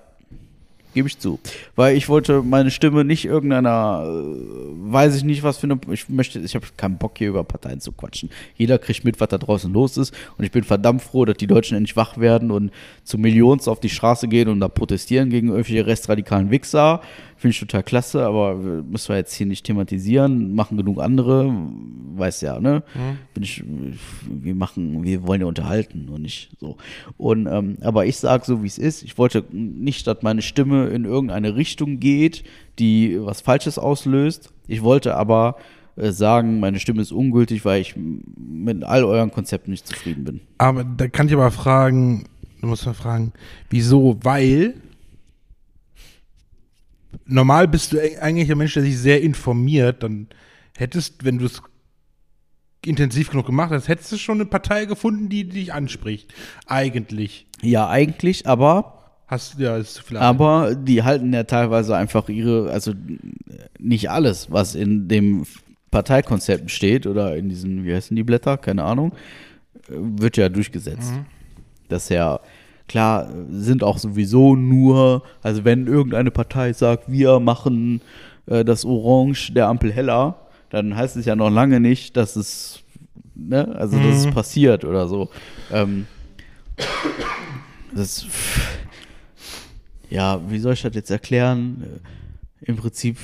Gebe ich zu. Weil ich wollte meine Stimme nicht irgendeiner, äh, weiß ich nicht, was für eine, ich möchte, ich habe keinen Bock hier über Parteien zu quatschen. Jeder kriegt mit, was da draußen los ist. Und ich bin verdammt froh, dass die Deutschen endlich wach werden und zu Millionen auf die Straße gehen und da protestieren gegen irgendwelche rechtsradikalen Wichser. Finde ich total klasse, aber müssen wir jetzt hier nicht thematisieren. Machen genug andere, weiß ja, ne? Bin ich, wir machen, wir wollen ja unterhalten und nicht so. Und, ähm, aber ich sage so, wie es ist. Ich wollte nicht, dass meine Stimme in irgendeine Richtung geht, die was Falsches auslöst. Ich wollte aber äh, sagen, meine Stimme ist ungültig, weil ich mit all euren Konzepten nicht zufrieden bin. Aber da kann ich aber fragen, du musst mal fragen, wieso? Weil normal bist du eigentlich ein Mensch, der sich sehr informiert, dann hättest, wenn du es intensiv genug gemacht hast, hättest du schon eine Partei gefunden, die dich anspricht. Eigentlich. Ja, eigentlich, aber Hast ja, ist zu viel. Aber die halten ja teilweise einfach ihre, also nicht alles, was in dem Parteikonzept steht oder in diesen, wie heißen die Blätter, keine Ahnung, äh, wird ja durchgesetzt. Das ist ja, klar, sind auch sowieso nur, also wenn irgendeine Partei sagt, wir machen äh, das Orange der Ampel heller, dann heißt es ja noch lange nicht, dass es, ne, also dass es passiert oder so. Ähm, das ja, wie soll ich das jetzt erklären? Äh, Im Prinzip,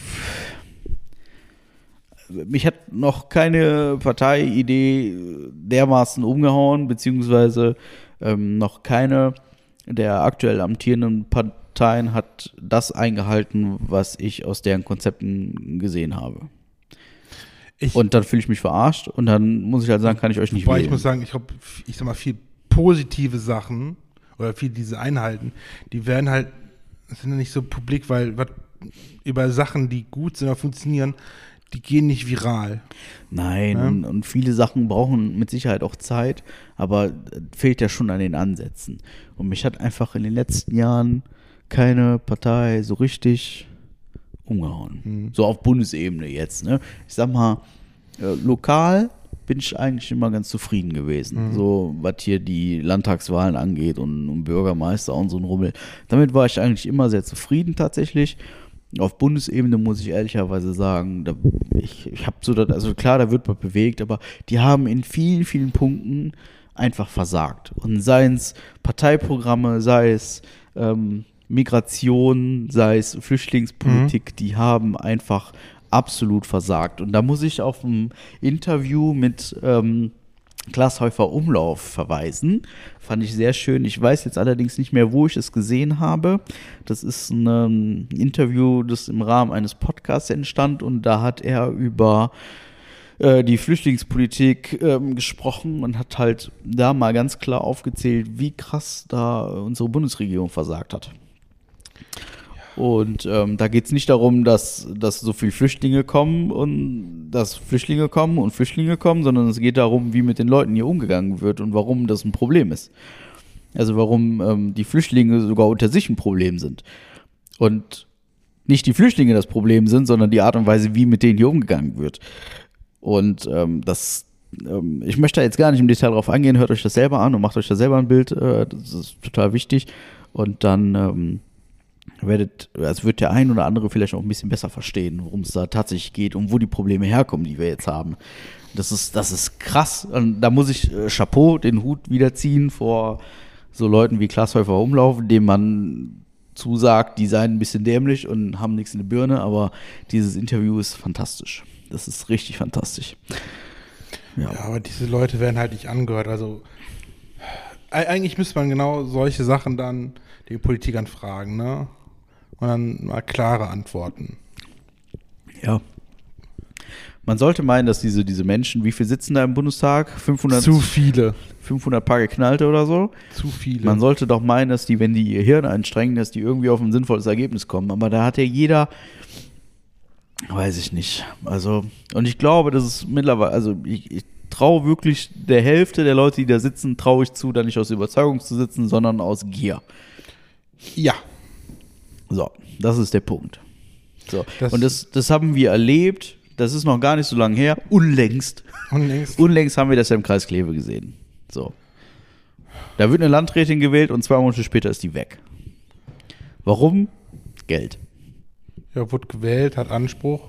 mich hat noch keine Parteiidee dermaßen umgehauen, beziehungsweise ähm, noch keine der aktuell amtierenden Parteien hat das eingehalten, was ich aus deren Konzepten gesehen habe. Ich, Und dann fühle ich mich verarscht und dann muss ich halt sagen, kann ich euch nicht wobei wählen. ich muss sagen, ich glaube, ich sag mal, viel positive Sachen oder viel diese Einheiten, die werden halt, sind ja nicht so publik, weil was über Sachen, die gut sind oder funktionieren, die gehen nicht viral. Nein, Ja. und, viele Sachen brauchen mit Sicherheit auch Zeit, aber äh, fehlt ja schon an den Ansätzen. Und mich hat einfach in den letzten Jahren keine Partei so richtig umgehauen. Mhm. So auf Bundesebene jetzt. Ne? Ich sag mal, äh, lokal bin ich eigentlich immer ganz zufrieden gewesen. So, was hier die Landtagswahlen angeht und, und Bürgermeister und so ein Rummel. Damit war ich eigentlich immer sehr zufrieden tatsächlich. Auf Bundesebene muss ich ehrlicherweise sagen, da, ich, ich habe so, das, also klar, da wird man bewegt, aber die haben in vielen, vielen Punkten einfach versagt. Und seien es Parteiprogramme, sei es ähm, Migration, sei es Flüchtlingspolitik, die haben einfach absolut versagt. Und da muss ich auf ein Interview mit ähm, Klaas Häufer Umlauf verweisen. Fand ich sehr schön. Ich weiß jetzt allerdings nicht mehr, wo ich es gesehen habe. Das ist ein ähm, Interview, das im Rahmen eines Podcasts entstand und da hat er über äh, die Flüchtlingspolitik ähm, gesprochen und hat halt da mal ganz klar aufgezählt, wie krass da unsere Bundesregierung versagt hat. Und ähm, da geht es nicht darum, dass, dass so viele Flüchtlinge kommen und dass Flüchtlinge kommen und Flüchtlinge kommen, sondern es geht darum, wie mit den Leuten hier umgegangen wird und warum das ein Problem ist. Also warum ähm, die Flüchtlinge sogar unter sich ein Problem sind. Und nicht die Flüchtlinge das Problem sind, sondern die Art und Weise, wie mit denen hier umgegangen wird. Und ähm, das, ähm, ich möchte da jetzt gar nicht im Detail drauf eingehen, hört euch das selber an und macht euch da selber ein Bild, äh, das ist total wichtig. Und dann ähm, werdet, also wird der ein oder andere vielleicht auch ein bisschen besser verstehen, worum es da tatsächlich geht und wo die Probleme herkommen, die wir jetzt haben. Das ist, das ist krass. Und da muss ich äh, Chapeau, den Hut wiederziehen vor so Leuten wie Klaas Häufer Umlauf, dem man zusagt, die seien ein bisschen dämlich und haben nichts in der Birne, aber dieses Interview ist fantastisch. Das ist richtig fantastisch. Ja. Ja, aber diese Leute werden halt nicht angehört. Also e- eigentlich müsste man genau solche Sachen dann den Politikern fragen, ne? Und dann mal klare Antworten. ja. Man sollte meinen, dass diese, diese Menschen, wie viel sitzen da im Bundestag? 500, Zu viele. 500 Paar geknallte oder so? Zu viele. Man sollte doch meinen, dass die, wenn die ihr Hirn anstrengen, dass die irgendwie auf ein sinnvolles Ergebnis kommen. Aber da hat ja jeder, weiß ich nicht. Also, und ich glaube, das ist mittlerweile, also ich, ich traue wirklich der Hälfte der Leute, die da sitzen, traue ich zu, da nicht aus Überzeugung zu sitzen, sondern aus Gier. Ja. So, das ist der Punkt. So. Das- und das, das haben wir erlebt, das ist noch gar nicht so lange her, unlängst. Und längst. Unlängst haben wir das ja im Kreis Kleve gesehen. So. Da wird eine Landrätin gewählt und zwei Monate später ist die weg. Warum? Geld. Ja, wurde gewählt, hat Anspruch.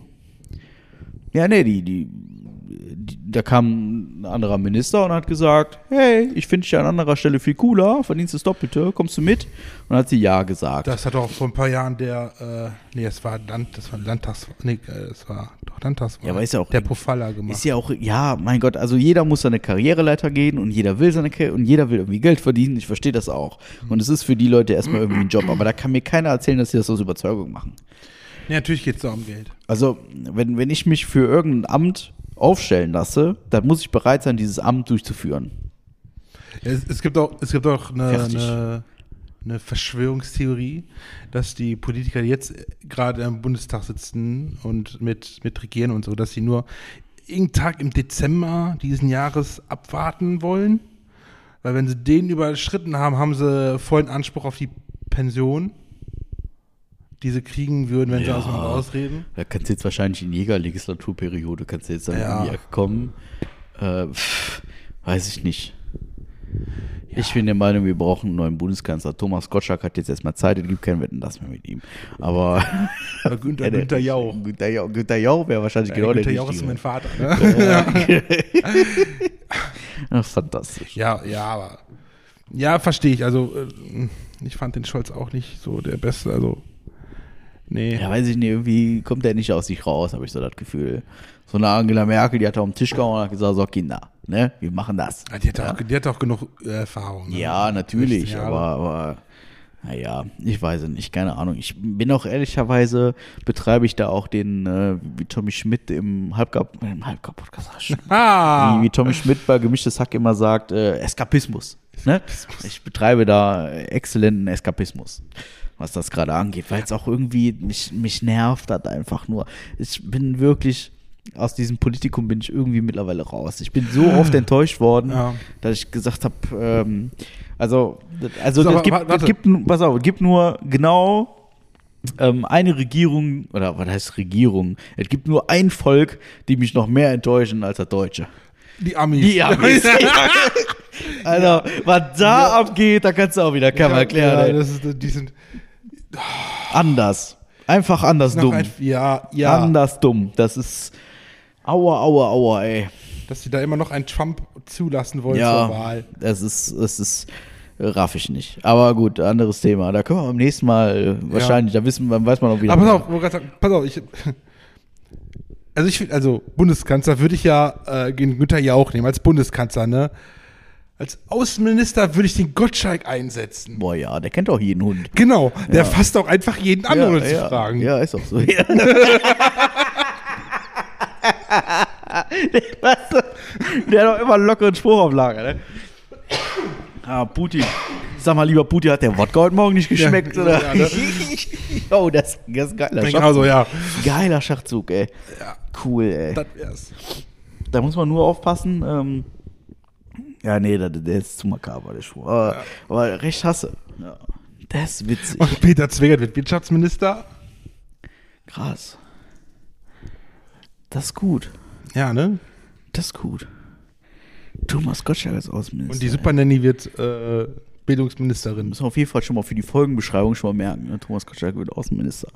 Ja, nee, die, die, die, da kam ein anderer Minister und hat gesagt, hey, ich finde dich an anderer Stelle viel cooler, verdienst das Doppelte, kommst du mit? Und hat sie ja gesagt. Das hat auch vor ein paar Jahren der, äh, nee, es war Land, das war Landtags, nee, äh, es war doch Landtagswahl. Ja, aber ist ja auch- der Pofalla gemacht. Ist ja auch, ja, mein Gott, also jeder muss seine Karriereleiter gehen und jeder will seine Karriere und jeder will irgendwie Geld verdienen. Ich verstehe das auch. Und es ist für die Leute erstmal irgendwie ein Job. Aber da kann mir keiner erzählen, dass sie das aus Überzeugung machen. nee, natürlich geht es da um Geld. Also, wenn, wenn ich mich für irgendein Amt aufstellen lasse, dann muss ich bereit sein, dieses Amt durchzuführen. Es, es gibt auch, es gibt auch eine, eine, eine Verschwörungstheorie, dass die Politiker, die jetzt gerade im Bundestag sitzen und mit, mit regieren und so, dass sie nur irgendeinen Tag im Dezember diesen Jahres abwarten wollen. Weil wenn sie den überschritten haben, haben sie vollen Anspruch auf die Pension, die sie kriegen würden, wenn sie Ja. aus dem Land ausreden. Da kannst du jetzt wahrscheinlich in Jägerlegislaturperiode, kannst du jetzt dann Ja. Ecke kommen. Äh, pff, weiß ich nicht. Ich bin der Meinung, wir brauchen einen neuen Bundeskanzler. Thomas Gottschalk hat jetzt erstmal Zeit, es gibt kein Wetten, das mehr mit ihm. Aber Ja, Günther, Ja, Günther Jauch. Günther Jauch, Günther Jauch wäre wahrscheinlich genau Günther der Jauch ist mein Vater. Ne? Ach, fantastisch. Ja, ja, aber. Ja, verstehe ich. Also, äh, ich fand den Scholz auch nicht so der Beste. Also, nee. Ja, weiß ich nicht, irgendwie kommt der nicht aus sich raus, habe ich so das Gefühl. So eine Angela Merkel, die hat da auf den Tisch gehauen und hat gesagt, so Kinder, ne, wir machen das. Ah, Die hat, auch, die hat auch genug äh, Erfahrung. Ne? Ja, natürlich, 16 Jahre. aber, aber Naja, ich weiß es nicht, keine Ahnung. Ich bin auch ehrlicherweise, betreibe ich da auch den, äh, wie Tommy Schmidt im Halbgab, im Halbgab-Podcast, Ah! wie, wie Tommy Schmidt bei Gemischtes Hack immer sagt, äh, Eskapismus. Ne? Ich betreibe da exzellenten Eskapismus, was das gerade angeht, weil es auch irgendwie mich, mich nervt hat einfach nur. Ich bin wirklich, aus diesem Politikum bin ich irgendwie mittlerweile raus. Ich bin so oft enttäuscht worden, Ja. dass ich gesagt habe, ähm, also, also So, es gibt, wa- warte. es gibt, pass auf, gibt nur genau ähm, eine Regierung, oder was heißt Regierung? Es gibt nur ein Volk, die mich noch mehr enttäuschen als das Deutsche. Die Amis. Die Amis. also, was da abgeht, da kannst du auch wieder Kammer erklären. Ja, das ist, die sind anders. Einfach anders dumm. ein, ja, ja, Anders dumm. Das ist. Aua, aua, aua, ey. dass sie da immer noch einen Trump zulassen wollen Ja, zur Wahl. das ist, das ist, raff ich nicht. Aber gut, anderes Thema. Da können wir beim nächsten Mal wahrscheinlich, da wissen, wir- weiß man auch wieder. Aber pass auf, gerade sagen, pass auf, ich, also ich finde, also Bundeskanzler würde ich ja äh, Günther Jauch nehmen als Bundeskanzler, ne? Als Außenminister würde ich den Gottschalk einsetzen. Boah, ja, der kennt auch jeden Hund. Genau, der fasst auch einfach jeden an, ohne zu ja, fragen. Ja, ist auch so. Ja. der, hat doch immer einen lockeren Spruch auf Lager, ne? Ah, Putin. Sag mal, lieber Putin, hat der Wodka heute Morgen nicht geschmeckt, Ja, oder? ja, ne? oh, das, das ist ein geiler Schachzug. Genau so, ja. Geiler Schachzug, ey. Cool, ey. Das wär's. Da muss man nur aufpassen. Ähm, ja, nee, der, der ist zu makaber, der Spruch. Aber, aber recht hasse. Ja. Das ist witzig. Und Peter Zwegert wird Wirtschaftsminister. Krass. Das ist gut. Ja, ne? Das ist gut. Thomas Gottschalk als Außenminister. Und die Super Nanny wird äh, Bildungsministerin. Müssen wir auf jeden Fall schon mal für die Folgenbeschreibung schon mal merken. Ne? Thomas Gottschalk wird Außenminister.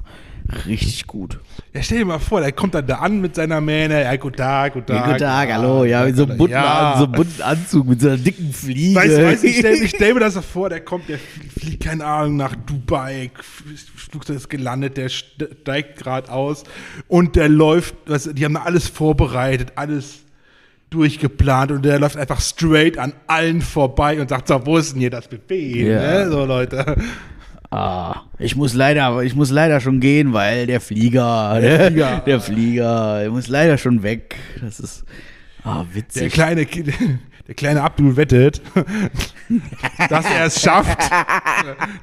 Richtig gut. Ja, stell dir mal vor, der kommt dann da an mit seiner Mähne. Ja, guten Tag, guten Tag. Guten Tag, hallo. Ja, mit so einem bunten, ja. So bunten Anzug, mit so einer dicken Fliege. Weißt, du, ich stelle ich stell mir das vor, der kommt, der fliegt, keine Ahnung, nach Dubai, Flugzeug ist gelandet, der steigt gerade aus und der läuft, du, die haben da alles vorbereitet, alles durchgeplant und der läuft einfach straight an allen vorbei und sagt so, wo ist denn hier das Befehl? Ja. Ne? So, Leute. Ah, ich muss leider, ich muss leider schon gehen, weil der Flieger, der Flieger. der Flieger, der muss leider schon weg. Das ist ah, Der witzig. kleine, Ki- der kleine Abdul wettet, dass er es schafft.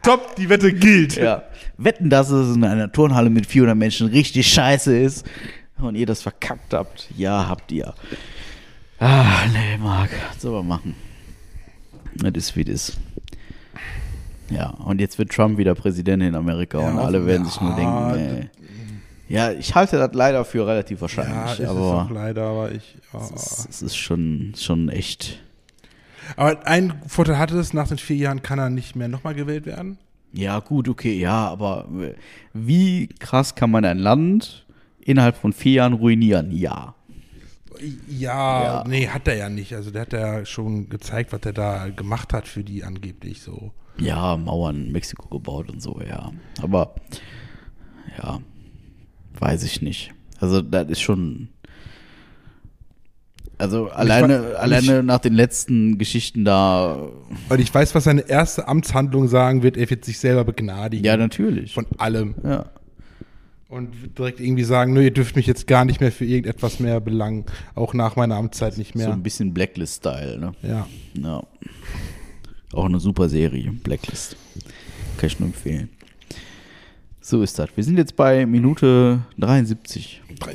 Top, die Wette gilt. Ja. Wetten, dass es in einer Turnhalle mit 400 Menschen richtig scheiße ist und ihr das verkackt habt. Ja, habt ihr. Ah, nee, Marc. Was soll man machen? Das ist wie das. Ja, und jetzt wird Trump wieder Präsident in Amerika Ja, und alle werden sich nur ja, denken, ey. Ja, ich halte das leider für relativ Ja, wahrscheinlich, ist es aber auch leider, aber ich. ja. es, es ist schon, schon echt. Aber ein Vorteil hatte es, nach den vier Jahren kann er nicht mehr nochmal gewählt werden. Ja, gut, okay, ja, aber wie krass kann man ein Land innerhalb von vier Jahren ruinieren? Ja. Ja, Ja. nee, hat er ja nicht. Also der hat ja schon gezeigt, was er da gemacht hat für die angeblich so. Ja, Mauern in Mexiko gebaut und so, ja. Aber ja, weiß ich nicht. Also das ist schon. Also alleine, und alleine nach den letzten Geschichten da. Und ich weiß, was seine erste Amtshandlung sagen wird, er wird sich selber begnadigen. Ja, natürlich. Von allem. Ja. Und direkt irgendwie sagen, nö, ihr dürft mich jetzt gar nicht mehr für irgendetwas mehr belangen. Auch nach meiner Amtszeit nicht So mehr. ein bisschen Blacklist-Style, ne? ja. Ja. Auch eine super Serie, Blacklist. Kann ich nur empfehlen. So ist das. Wir sind jetzt bei Minute 73. Drei-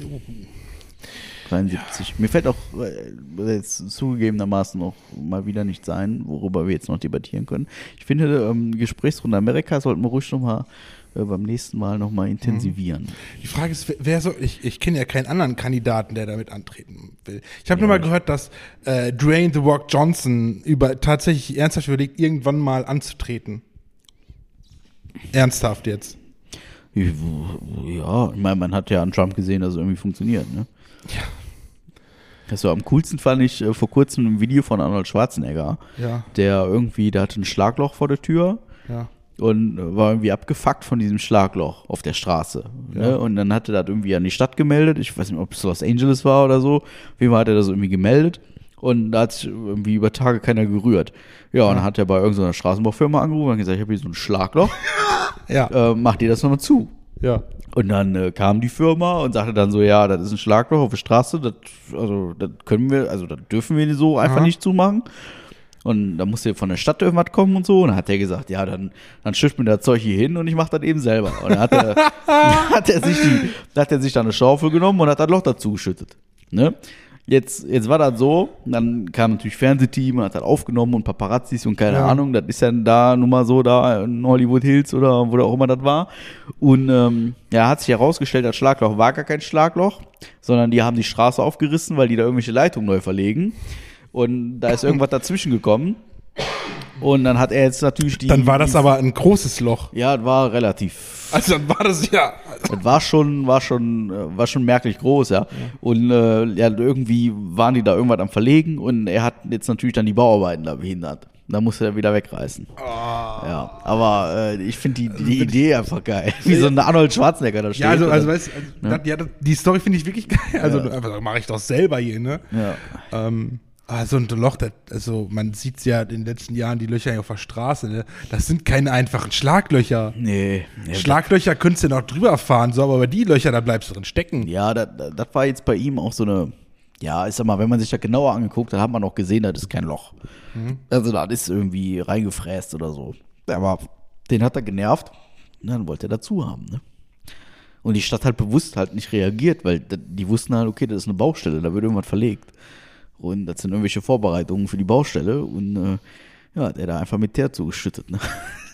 73. Mir fällt auch äh, jetzt zugegebenermaßen noch mal wieder nichts ein, worüber wir jetzt noch debattieren können. Ich finde, ähm, Gesprächsrunde Amerika sollten wir ruhig noch mal äh, beim nächsten Mal noch mal intensivieren. Die Frage ist, wer- soll, ich, ich kenne ja keinen anderen Kandidaten, der damit antreten will. Ich habe nur mal gehört, dass äh, Dwayne The Rock Johnson über, tatsächlich ernsthaft überlegt, irgendwann mal anzutreten. Ernsthaft jetzt. Ja, ich meine, man hat ja an Trump gesehen, dass es irgendwie funktioniert, ne? Ja. Also am coolsten fand ich äh, vor kurzem ein Video von Arnold Schwarzenegger, Ja, der irgendwie, der hatte ein Schlagloch vor der Tür ja. Und war irgendwie abgefuckt von diesem Schlagloch auf der Straße. Ne? Und dann hatte er das irgendwie an die Stadt gemeldet. Ich weiß nicht, ob es Los Angeles war oder so. Auf jeden Fall hat er das irgendwie gemeldet. Und da hat sich irgendwie über Tage keiner gerührt. Ja, und dann hat er bei irgendeiner Straßenbaufirma angerufen und gesagt, ich habe hier so ein Schlagloch, Ja. äh, macht ihr das nochmal zu? Ja. Und dann äh, kam die Firma und sagte dann so, ja, das ist ein Schlagloch auf der Straße, das, also das können wir, also das dürfen wir so einfach Aha. nicht zumachen. Und da musste von der Stadt irgendwas kommen und so. Und dann hat er gesagt, ja, dann, dann schifft mir das Zeug hier hin und ich mache das eben selber. Und dann hat er, dann hat er sich die, dann hat er sich da eine Schaufel genommen und hat das Loch dazu geschüttet. Ne? Jetzt, jetzt war das so, dann kam natürlich Fernsehteam und hat das aufgenommen und Paparazzis und keine Ja. Ahnung, das ist ja da nun mal so da in Hollywood Hills oder wo auch immer das war. Und ähm, ja, hat sich herausgestellt, das Schlagloch war gar kein Schlagloch, sondern die haben die Straße aufgerissen, weil die da irgendwelche Leitungen neu verlegen. Und da ist irgendwas dazwischen gekommen. Und dann hat er jetzt natürlich die. Dann war das die, aber ein großes Loch. Ja, war relativ Also dann war das ja. das war schon, war schon, äh, war schon merklich groß, ja. Und äh, ja, irgendwie waren die da irgendwas am Verlegen und er hat jetzt natürlich dann die Bauarbeiten da behindert. Da musste er wieder wegreißen. Ja, aber äh, ich finde die, die Idee einfach geil. Wie so ein Arnold Schwarzenegger da steht. Ja, also, und also dann- weißt du, also, ja, das- die Story finde ich wirklich geil. Also einfach mache ich doch selber hier, ne? ja. Ähm, aber so ein Loch, das, also man sieht ja in den letzten Jahren die Löcher auf der Straße, ne? Das sind keine einfachen Schlaglöcher. Nee. Ja, Schlaglöcher könntest du noch drüber fahren, so, aber bei die Löcher, da bleibst du drin stecken. Ja, das, das war jetzt bei ihm auch so eine, ja, ich sag mal, wenn man sich das genauer angeguckt hat, hat man auch gesehen, das ist kein Loch. Also das ist irgendwie reingefräst oder so. Aber den hat er genervt und dann wollte er dazu haben, ne? Und die Stadt hat bewusst halt nicht reagiert, weil die wussten halt, okay, das ist eine Baustelle, da wird irgendwas verlegt. Und das sind irgendwelche Vorbereitungen für die Baustelle und äh, ja, der da einfach mit Teer zugeschüttet, ne?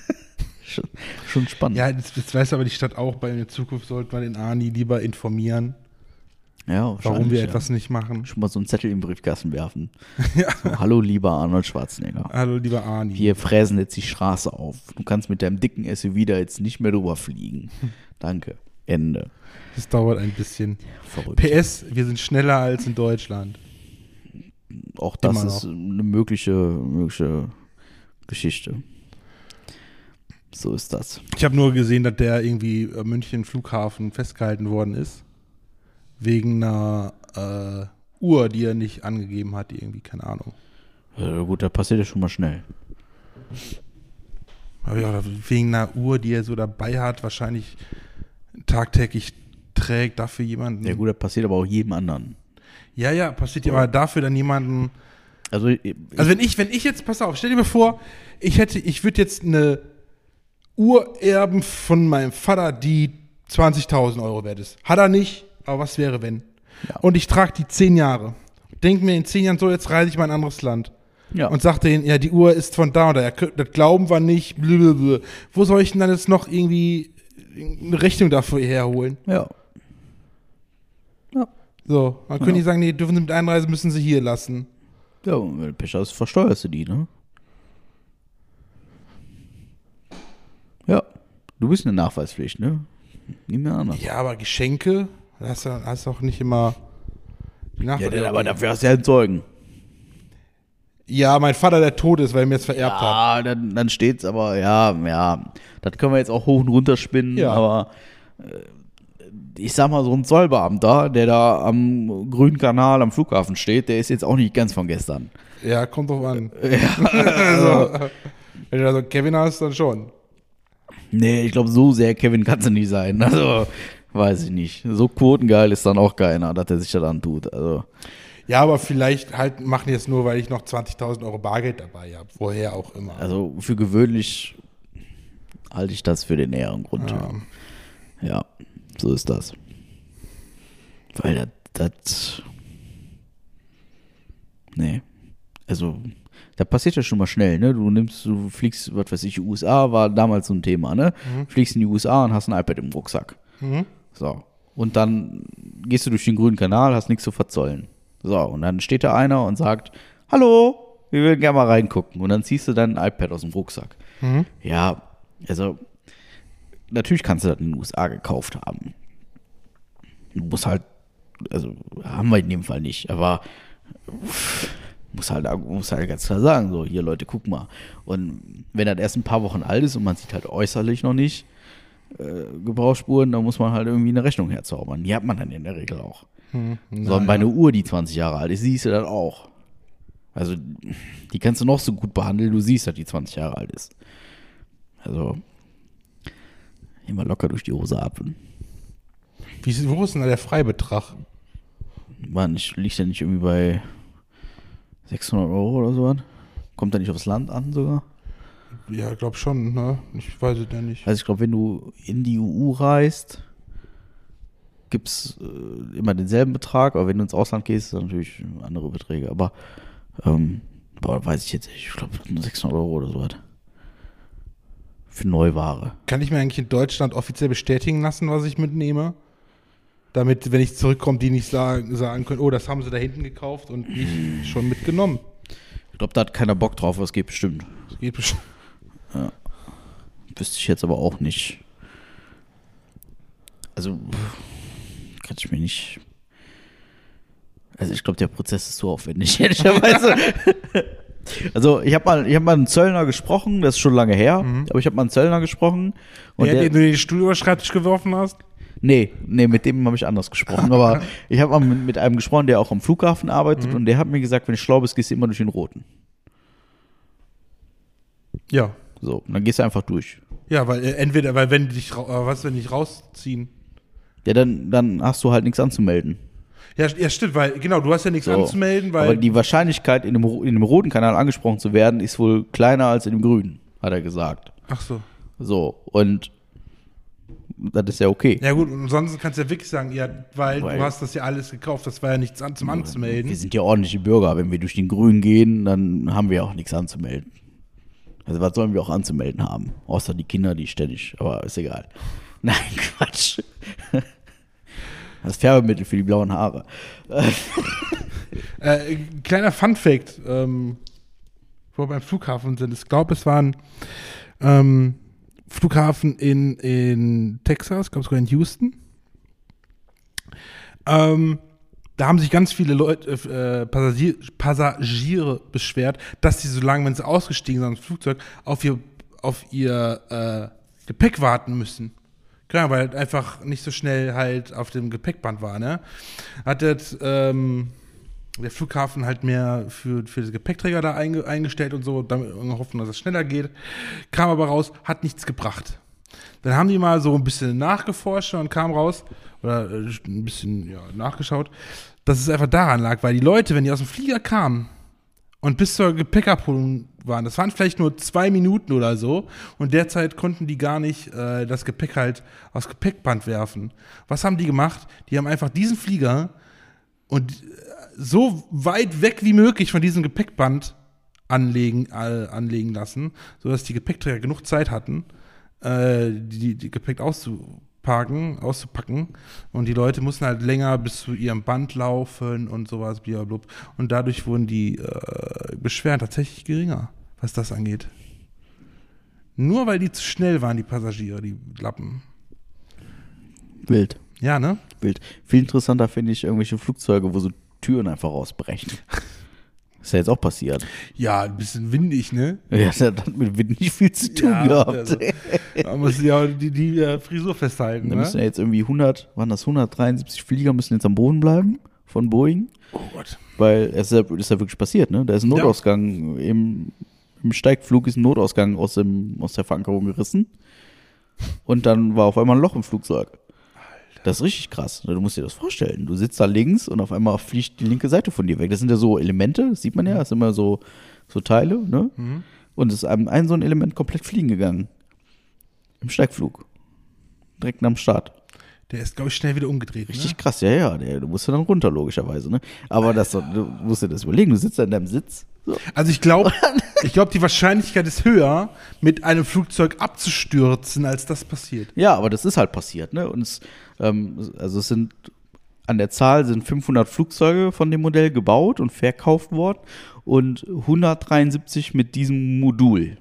schon, schon spannend. Ja, das, das weiß aber die Stadt auch, bei in Zukunft sollte man den Arni lieber informieren, ja warum wir ja. etwas nicht machen. schon mal so einen Zettel im Briefkasten werfen. So, Hallo, lieber Arnold Schwarzenegger. Hallo, lieber Arni. Wir fräsen jetzt die Straße auf. Du kannst mit deinem dicken SUV da jetzt nicht mehr drüber fliegen. Danke. Ende. Das dauert ein bisschen. Verrückt. PS, wir sind schneller als in Deutschland. Auch das Immer ist eine mögliche, mögliche Geschichte. So ist das. Ich habe nur gesehen, dass der irgendwie München Flughafen festgehalten worden ist. Wegen einer äh, Uhr, die er nicht angegeben hat, irgendwie, keine Ahnung. Äh, gut, das passiert ja schon mal schnell. Aber ja, wegen einer Uhr, die er so dabei hat, wahrscheinlich tagtäglich trägt, dafür jemanden. Ja gut, das passiert aber auch jedem anderen. Ja, ja, passiert ja, aber dafür dann jemanden. Also, ich- Also wenn ich, wenn ich jetzt, pass auf, stell dir mal vor, ich hätte, ich würde jetzt eine Uhr erben von meinem Vater, die 20.000 Euro wert ist. Hat er nicht, aber was wäre, wenn? Ja. Und ich trage die 10 Jahre. Denk mir in 10 Jahren so, jetzt reise ich mal in ein anderes Land. ja. Und sagte ihnen, ja, die Uhr ist von da oder ja, das glauben wir nicht, blablabla. Wo soll ich denn dann jetzt noch irgendwie eine Rechnung dafür herholen? ja. So, dann können die sagen, nee, dürfen sie mit einreisen, müssen sie hier lassen. Ja, und wenn du Pech hast, versteuerst du die, ne? Ja. Du bist eine Nachweispflicht, ne? Mir anders. Ja, aber Geschenke, da hast du hast auch nicht immer die Ja, Nachfrage. denn, aber dafür hast du ja einen Zeugen. Ja, mein Vater, der tot ist, weil er mir jetzt vererbt hat. Ja, dann, dann steht's aber, ja, ja. Das können wir jetzt auch hoch und runter spinnen, Ja. aber äh, ich sag mal, so ein Zollbeamter, der da am grünen Kanal am Flughafen steht, der ist jetzt auch nicht ganz von gestern. Ja, kommt drauf an. also, wenn du da so Kevin hast, dann schon. Nee, ich glaube, so sehr Kevin kannst du nicht sein. Also, weiß ich nicht. So quotengeil ist dann auch keiner, dass er sich das antut. Also, Ja, aber vielleicht halt machen die es nur, weil ich noch 20.000 Euro Bargeld dabei habe. Woher auch immer. also für gewöhnlich halte ich das für den näheren Grund. Ja. ja, so ist das. Weil das, das. Nee. Also, da passiert ja schon mal schnell, ne? Du nimmst, du fliegst, was weiß ich, USA war damals so ein Thema, ne? Fliegst in die USA und hast ein iPad im Rucksack. Mhm. So. Und dann gehst du durch den grünen Kanal, hast nichts zu verzollen. So, und dann steht da einer und sagt, hallo, wir würden gerne mal reingucken. Und dann ziehst du dein iPad aus dem Rucksack. Mhm. Ja, also, natürlich kannst du das in den USA gekauft haben. Du musst halt, also, haben wir in dem Fall nicht, aber muss halt, muss halt ganz klar sagen, so, hier Leute, guck mal. Und wenn das erst ein paar Wochen alt ist und man sieht halt äußerlich noch nicht äh, Gebrauchsspuren, dann muss man halt irgendwie eine Rechnung herzaubern. Die hat man dann in der Regel auch. Hm, So, und bei einer Uhr, die 20 Jahre alt ist, siehst du das auch. Also, die kannst du noch so gut behandeln, du siehst, dass die 20 Jahre alt ist. Also, immer locker durch die Hose atmen. Wie, wo ist denn da der Freibetrag? War nicht, liegt ja nicht irgendwie bei 600 Euro oder so was? Kommt da nicht aufs Land an sogar? Ja, glaub schon, ne? Ich weiß es ja nicht. Also ich glaube, wenn du in die EU reist, gibt es äh, immer denselben Betrag, aber wenn du ins Ausland gehst, dann natürlich andere Beträge. Aber ähm, boah, weiß ich jetzt nicht. Ich glaube, nur 600 Euro oder so was. Für Neuware. Kann ich mir eigentlich in Deutschland offiziell bestätigen lassen, was ich mitnehme? Damit, wenn ich zurückkomme, die nicht sagen, sagen können, oh, das haben sie da hinten gekauft und nicht schon mitgenommen. Ich glaube, da hat keiner Bock drauf, was geht bestimmt. Das geht bestimmt. Wüsste ich jetzt aber auch nicht. Also, kann ich mir nicht. Also, ich glaube, der Prozess ist so aufwendig, ehrlicherweise. also, ich habe mal, ich hab mal einen Zöllner gesprochen, das ist schon lange her, aber ich habe mal einen Zöllner gesprochen. Und Der, der, den du den Stuhl über Schreibtisch geworfen hast? nee, nee, mit dem habe ich anders gesprochen. aber ich habe mal mit, mit einem gesprochen, der auch am Flughafen arbeitet und der hat mir gesagt, wenn du schlau bist, gehst du immer durch den roten. Ja. So, dann gehst du einfach durch. Ja, weil äh, entweder, weil wenn dich, äh, was, wenn dich rausziehen. Ja, dann, dann hast du halt nichts anzumelden. Ja, ja, stimmt, weil, genau, du hast ja nichts So. anzumelden, weil. Aber die Wahrscheinlichkeit, in dem, in dem roten Kanal angesprochen zu werden, ist wohl kleiner als in dem grünen, hat er gesagt. ach so. So, und das ist ja okay. Ja, gut, und ansonsten kannst du ja wirklich sagen, ja, weil, Weil- du hast das ja alles gekauft, das war ja nichts an, zum Wir Anzumelden. sind ja ordentliche Bürger. Wenn wir durch den grünen gehen, dann haben wir auch nichts anzumelden. Also was sollen wir auch anzumelden haben? Außer die Kinder, die ständig, aber ist egal. Nein, Quatsch. Das Färbemittel für die blauen Haare. Äh, kleiner Fun-Fact, ähm, wo wir beim Flughafen sind. Ich glaube, es war ein ähm, Flughafen in, in Texas, glaube sogar in Houston. Ähm, da haben sich ganz viele Leute, äh, Passagier, Passagiere beschwert, dass sie so lange, wenn sie ausgestiegen sind dem Flugzeug, auf ihr, auf ihr äh, Gepäck warten müssen. Genau, weil halt einfach nicht so schnell halt auf dem Gepäckband war, ne? Hat das, ähm, der Flughafen halt mehr für, für die Gepäckträger da einge, eingestellt und so, damit hoffen, dass es schneller geht. Kam aber raus, hat nichts gebracht. Dann haben die mal so ein bisschen nachgeforscht und kam raus, oder äh, ein bisschen ja, nachgeschaut, dass es einfach daran lag, weil die Leute, wenn die aus dem Flieger kamen und bis zur Gepäckabholung waren, das waren vielleicht nur zwei Minuten oder so, und derzeit konnten die gar nicht äh, das Gepäck halt aufs Gepäckband werfen. Was haben die gemacht? Die haben einfach diesen Flieger und äh, so weit weg wie möglich von diesem Gepäckband anlegen, äh, anlegen lassen, sodass die Gepäckträger genug Zeit hatten, äh, die, die Gepäck auszupacken, auszupacken. Und die Leute mussten halt länger bis zu ihrem Band laufen und sowas, blablabla. Und dadurch wurden die äh, Beschwerden tatsächlich geringer, was das angeht. Nur weil die zu schnell waren, die Passagiere, die Lappen. Wild. Ja, ne? Wild. Viel interessanter finde ich irgendwelche Flugzeuge, wo so Türen einfach rausbrechen. Ist ja jetzt auch passiert. Ja, ein bisschen windig, ne? Ja, das hat mit Wind nicht viel zu tun Ja, gehabt. also, Da muss ja die, die äh, Frisur festhalten, Da ne? müssen ja jetzt irgendwie 100, waren das 173 Flieger müssen jetzt am Boden bleiben von Boeing, Oh Gott. weil es ist ja, ist ja wirklich passiert, ne? Da ist ein Ja. Notausgang im, im Steigflug ist ein Notausgang aus dem aus der Verankerung gerissen und dann war auf einmal ein Loch im Flugzeug. Das ist richtig krass. Du musst dir das vorstellen. Du sitzt da links und auf einmal fliegt die linke Seite von dir weg. Das sind ja so Elemente, das sieht man ja, das sind immer so, so Teile, ne? Mhm. Und es ist einem ein so ein Element komplett fliegen gegangen. Im Steigflug. Direkt am Start. Der ist, glaube ich, schnell wieder umgedreht. Richtig Ne? krass, ja, ja. Der, du musst ja dann runter, logischerweise, ne? Aber das, du musst dir das überlegen. Du sitzt da in deinem Sitz. So. Also ich glaube, ich glaube, die Wahrscheinlichkeit ist höher, mit einem Flugzeug abzustürzen, als das passiert. Ja, aber das ist halt passiert, ne? Und es, ähm, also es sind, an der Zahl sind 500 Flugzeuge von dem Modell gebaut und verkauft worden und 173 mit diesem Modul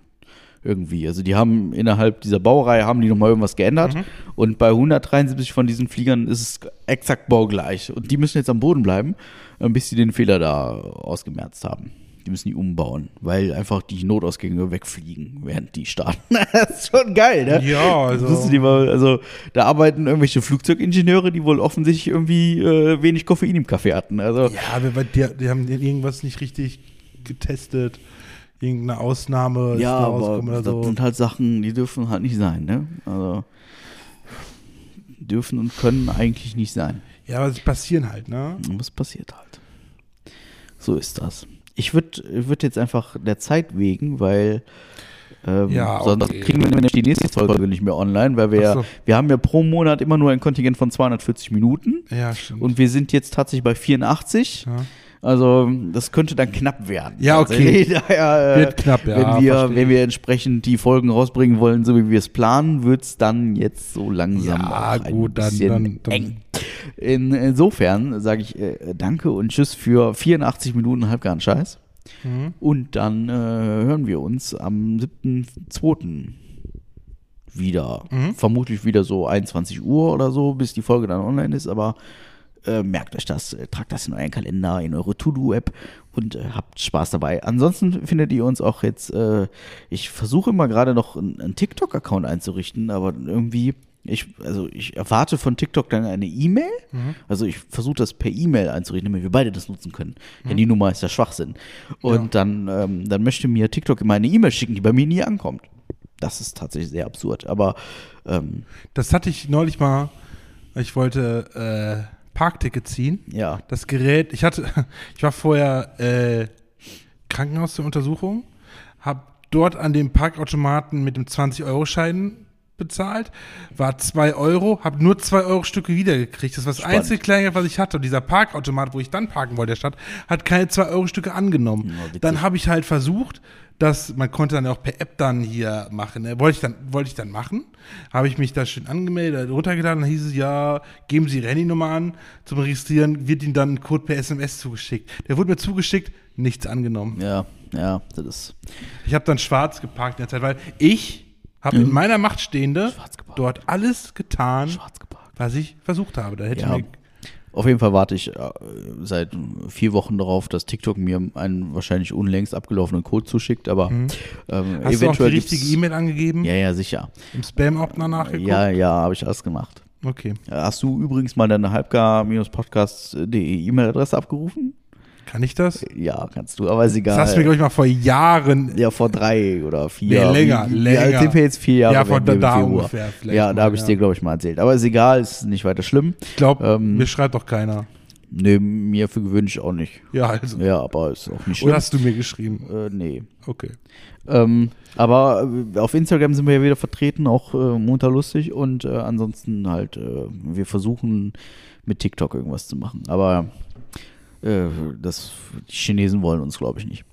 irgendwie. Also die haben innerhalb dieser Baureihe haben die nochmal irgendwas geändert und bei 173 von diesen Fliegern ist es exakt baugleich und die müssen jetzt am Boden bleiben, äh, bis sie den Fehler da ausgemerzt haben. Die müssen die umbauen, weil einfach die Notausgänge wegfliegen, während die starten. das ist schon geil, ne? Ja, also- die mal, also da arbeiten irgendwelche Flugzeugingenieure, die wohl offensichtlich irgendwie äh, wenig Koffein im Kaffee hatten. Also Ja, die, die haben irgendwas nicht richtig getestet. Irgendeine Ausnahme Ja, aber das so. sind halt Sachen, die dürfen halt nicht sein, ne? Also dürfen und können eigentlich nicht sein. Ja, aber es passieren halt, ne? Und Was passiert halt? So ist das. Ich würde würd jetzt einfach der Zeit wegen, weil ähm, Ja, sonst okay. kriegen wir nämlich die nächste Folge nicht mehr online, weil wir so. wir haben ja pro Monat immer nur ein Kontingent von 240 Minuten Ja, stimmt. und wir sind jetzt tatsächlich bei 84. ja. Also das könnte dann knapp werden. Ja, okay. Also, daher, äh, Wird knapp, ja, Wenn wir, verstehe wenn wir entsprechend die Folgen rausbringen wollen, so wie wir es planen, wird es dann jetzt so langsam Ja, auch ein gut, dann- bisschen dann- dann- eng. In, insofern sage ich äh, Danke und Tschüss für 84 Minuten halbgaren Scheiß. Mhm. Und dann äh, hören wir uns am 7.2. wieder. Mhm. Vermutlich wieder so 21 Uhr oder so, bis die Folge dann online ist, aber äh, merkt euch das, äh, tragt das in euren Kalender, in eure To-Do-App und äh, habt Spaß dabei. Ansonsten findet ihr uns auch jetzt, äh, ich versuche immer gerade noch einen, einen TikTok-Account einzurichten, aber irgendwie, ich, also ich erwarte von TikTok dann eine E-Mail. Also ich versuche das per E-Mail einzurichten, damit wir beide das nutzen können. Handynummer ist ja Schwachsinn. Und dann, ähm, dann möchte mir TikTok immer eine E-Mail schicken, die bei mir nie ankommt. Das ist tatsächlich sehr absurd. Aber ähm, Das hatte ich neulich mal. Ich wollte äh, Parkticket ziehen. ja, Das Gerät, ich hatte, ich war vorher äh, Krankenhaus zur Untersuchung, habe dort an dem Parkautomaten mit dem 20-Euro-Schein bezahlt, war 2 Euro, habe nur 2 Euro Stücke wiedergekriegt. Das war das Spannend. einzige Kleingeld, was ich hatte. Und dieser Parkautomat, wo ich dann parken wollte, der Stadt, hat keine 2 Euro Stücke angenommen. Ja, witzig. dann habe ich halt versucht, dass man konnte dann auch per App dann hier machen. Ne? Wollte ich dann, wollte ich dann machen. Habe ich mich da schön angemeldet, runtergeladen, dann hieß es ja, geben Sie Renny-Nummer an zum Registrieren, wird Ihnen dann ein Code per SMS zugeschickt. Der wurde mir zugeschickt, nichts angenommen. ja, ja, das ist Ich habe dann schwarz geparkt in der Zeit, weil ich habe in meiner Macht Stehende dort alles getan, was ich versucht habe. Da hätte Ja. ich mir Auf jeden Fall warte ich äh, seit vier Wochen darauf, dass TikTok mir einen wahrscheinlich unlängst abgelaufenen Code zuschickt, aber ähm, Mhm. Hast du auch die eventuell richtige E-Mail angegeben? Ja, ja, sicher. Im Spam-Ordner nachgeguckt? Ja, ja, habe ich alles gemacht. Okay. Hast du übrigens mal deine halbgar-podcast.de E-Mail-Adresse abgerufen? Kann ich das? Ja, kannst du, aber ist egal. Das hast du mir, glaube ich, mal vor Jahren. ja, vor drei oder vier. Nee, länger, Wie- länger. Ja, sind wir jetzt vier Jahre Ja, im da Februar. ungefähr Ja, da habe ich ja. dir, glaube ich, mal erzählt. Aber ist egal, ist nicht weiter schlimm. Ich glaube, Ähm, mir schreibt doch keiner. Nee, mir für gewöhnlich auch nicht. Ja, also. Ja, aber ist auch nicht schlimm. Oder hast du mir geschrieben? äh, nee. Okay. Ähm, aber äh, auf Instagram sind wir ja wieder vertreten, auch äh, munterlustig und äh, ansonsten halt, äh, wir versuchen mit TikTok irgendwas zu machen. Aber äh, das, die Chinesen wollen uns, glaube ich, nicht.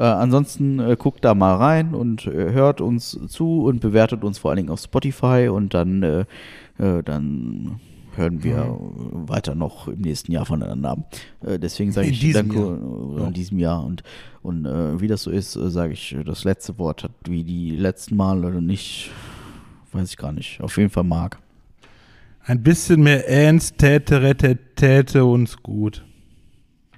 Äh, ansonsten äh, guckt da mal rein und äh, hört uns zu und bewertet uns vor allen Dingen auf Spotify und dann, äh, dann hören wir weiter noch im nächsten Jahr voneinander. Äh, deswegen sage ich danke Jahr. in diesem Jahr und, und wie das so ist, sage ich, das letzte Wort hat wie die letzten Mal oder nicht, weiß ich gar nicht. Auf jeden Fall Marc. Ein bisschen mehr Ernst täte, rette, täte uns gut.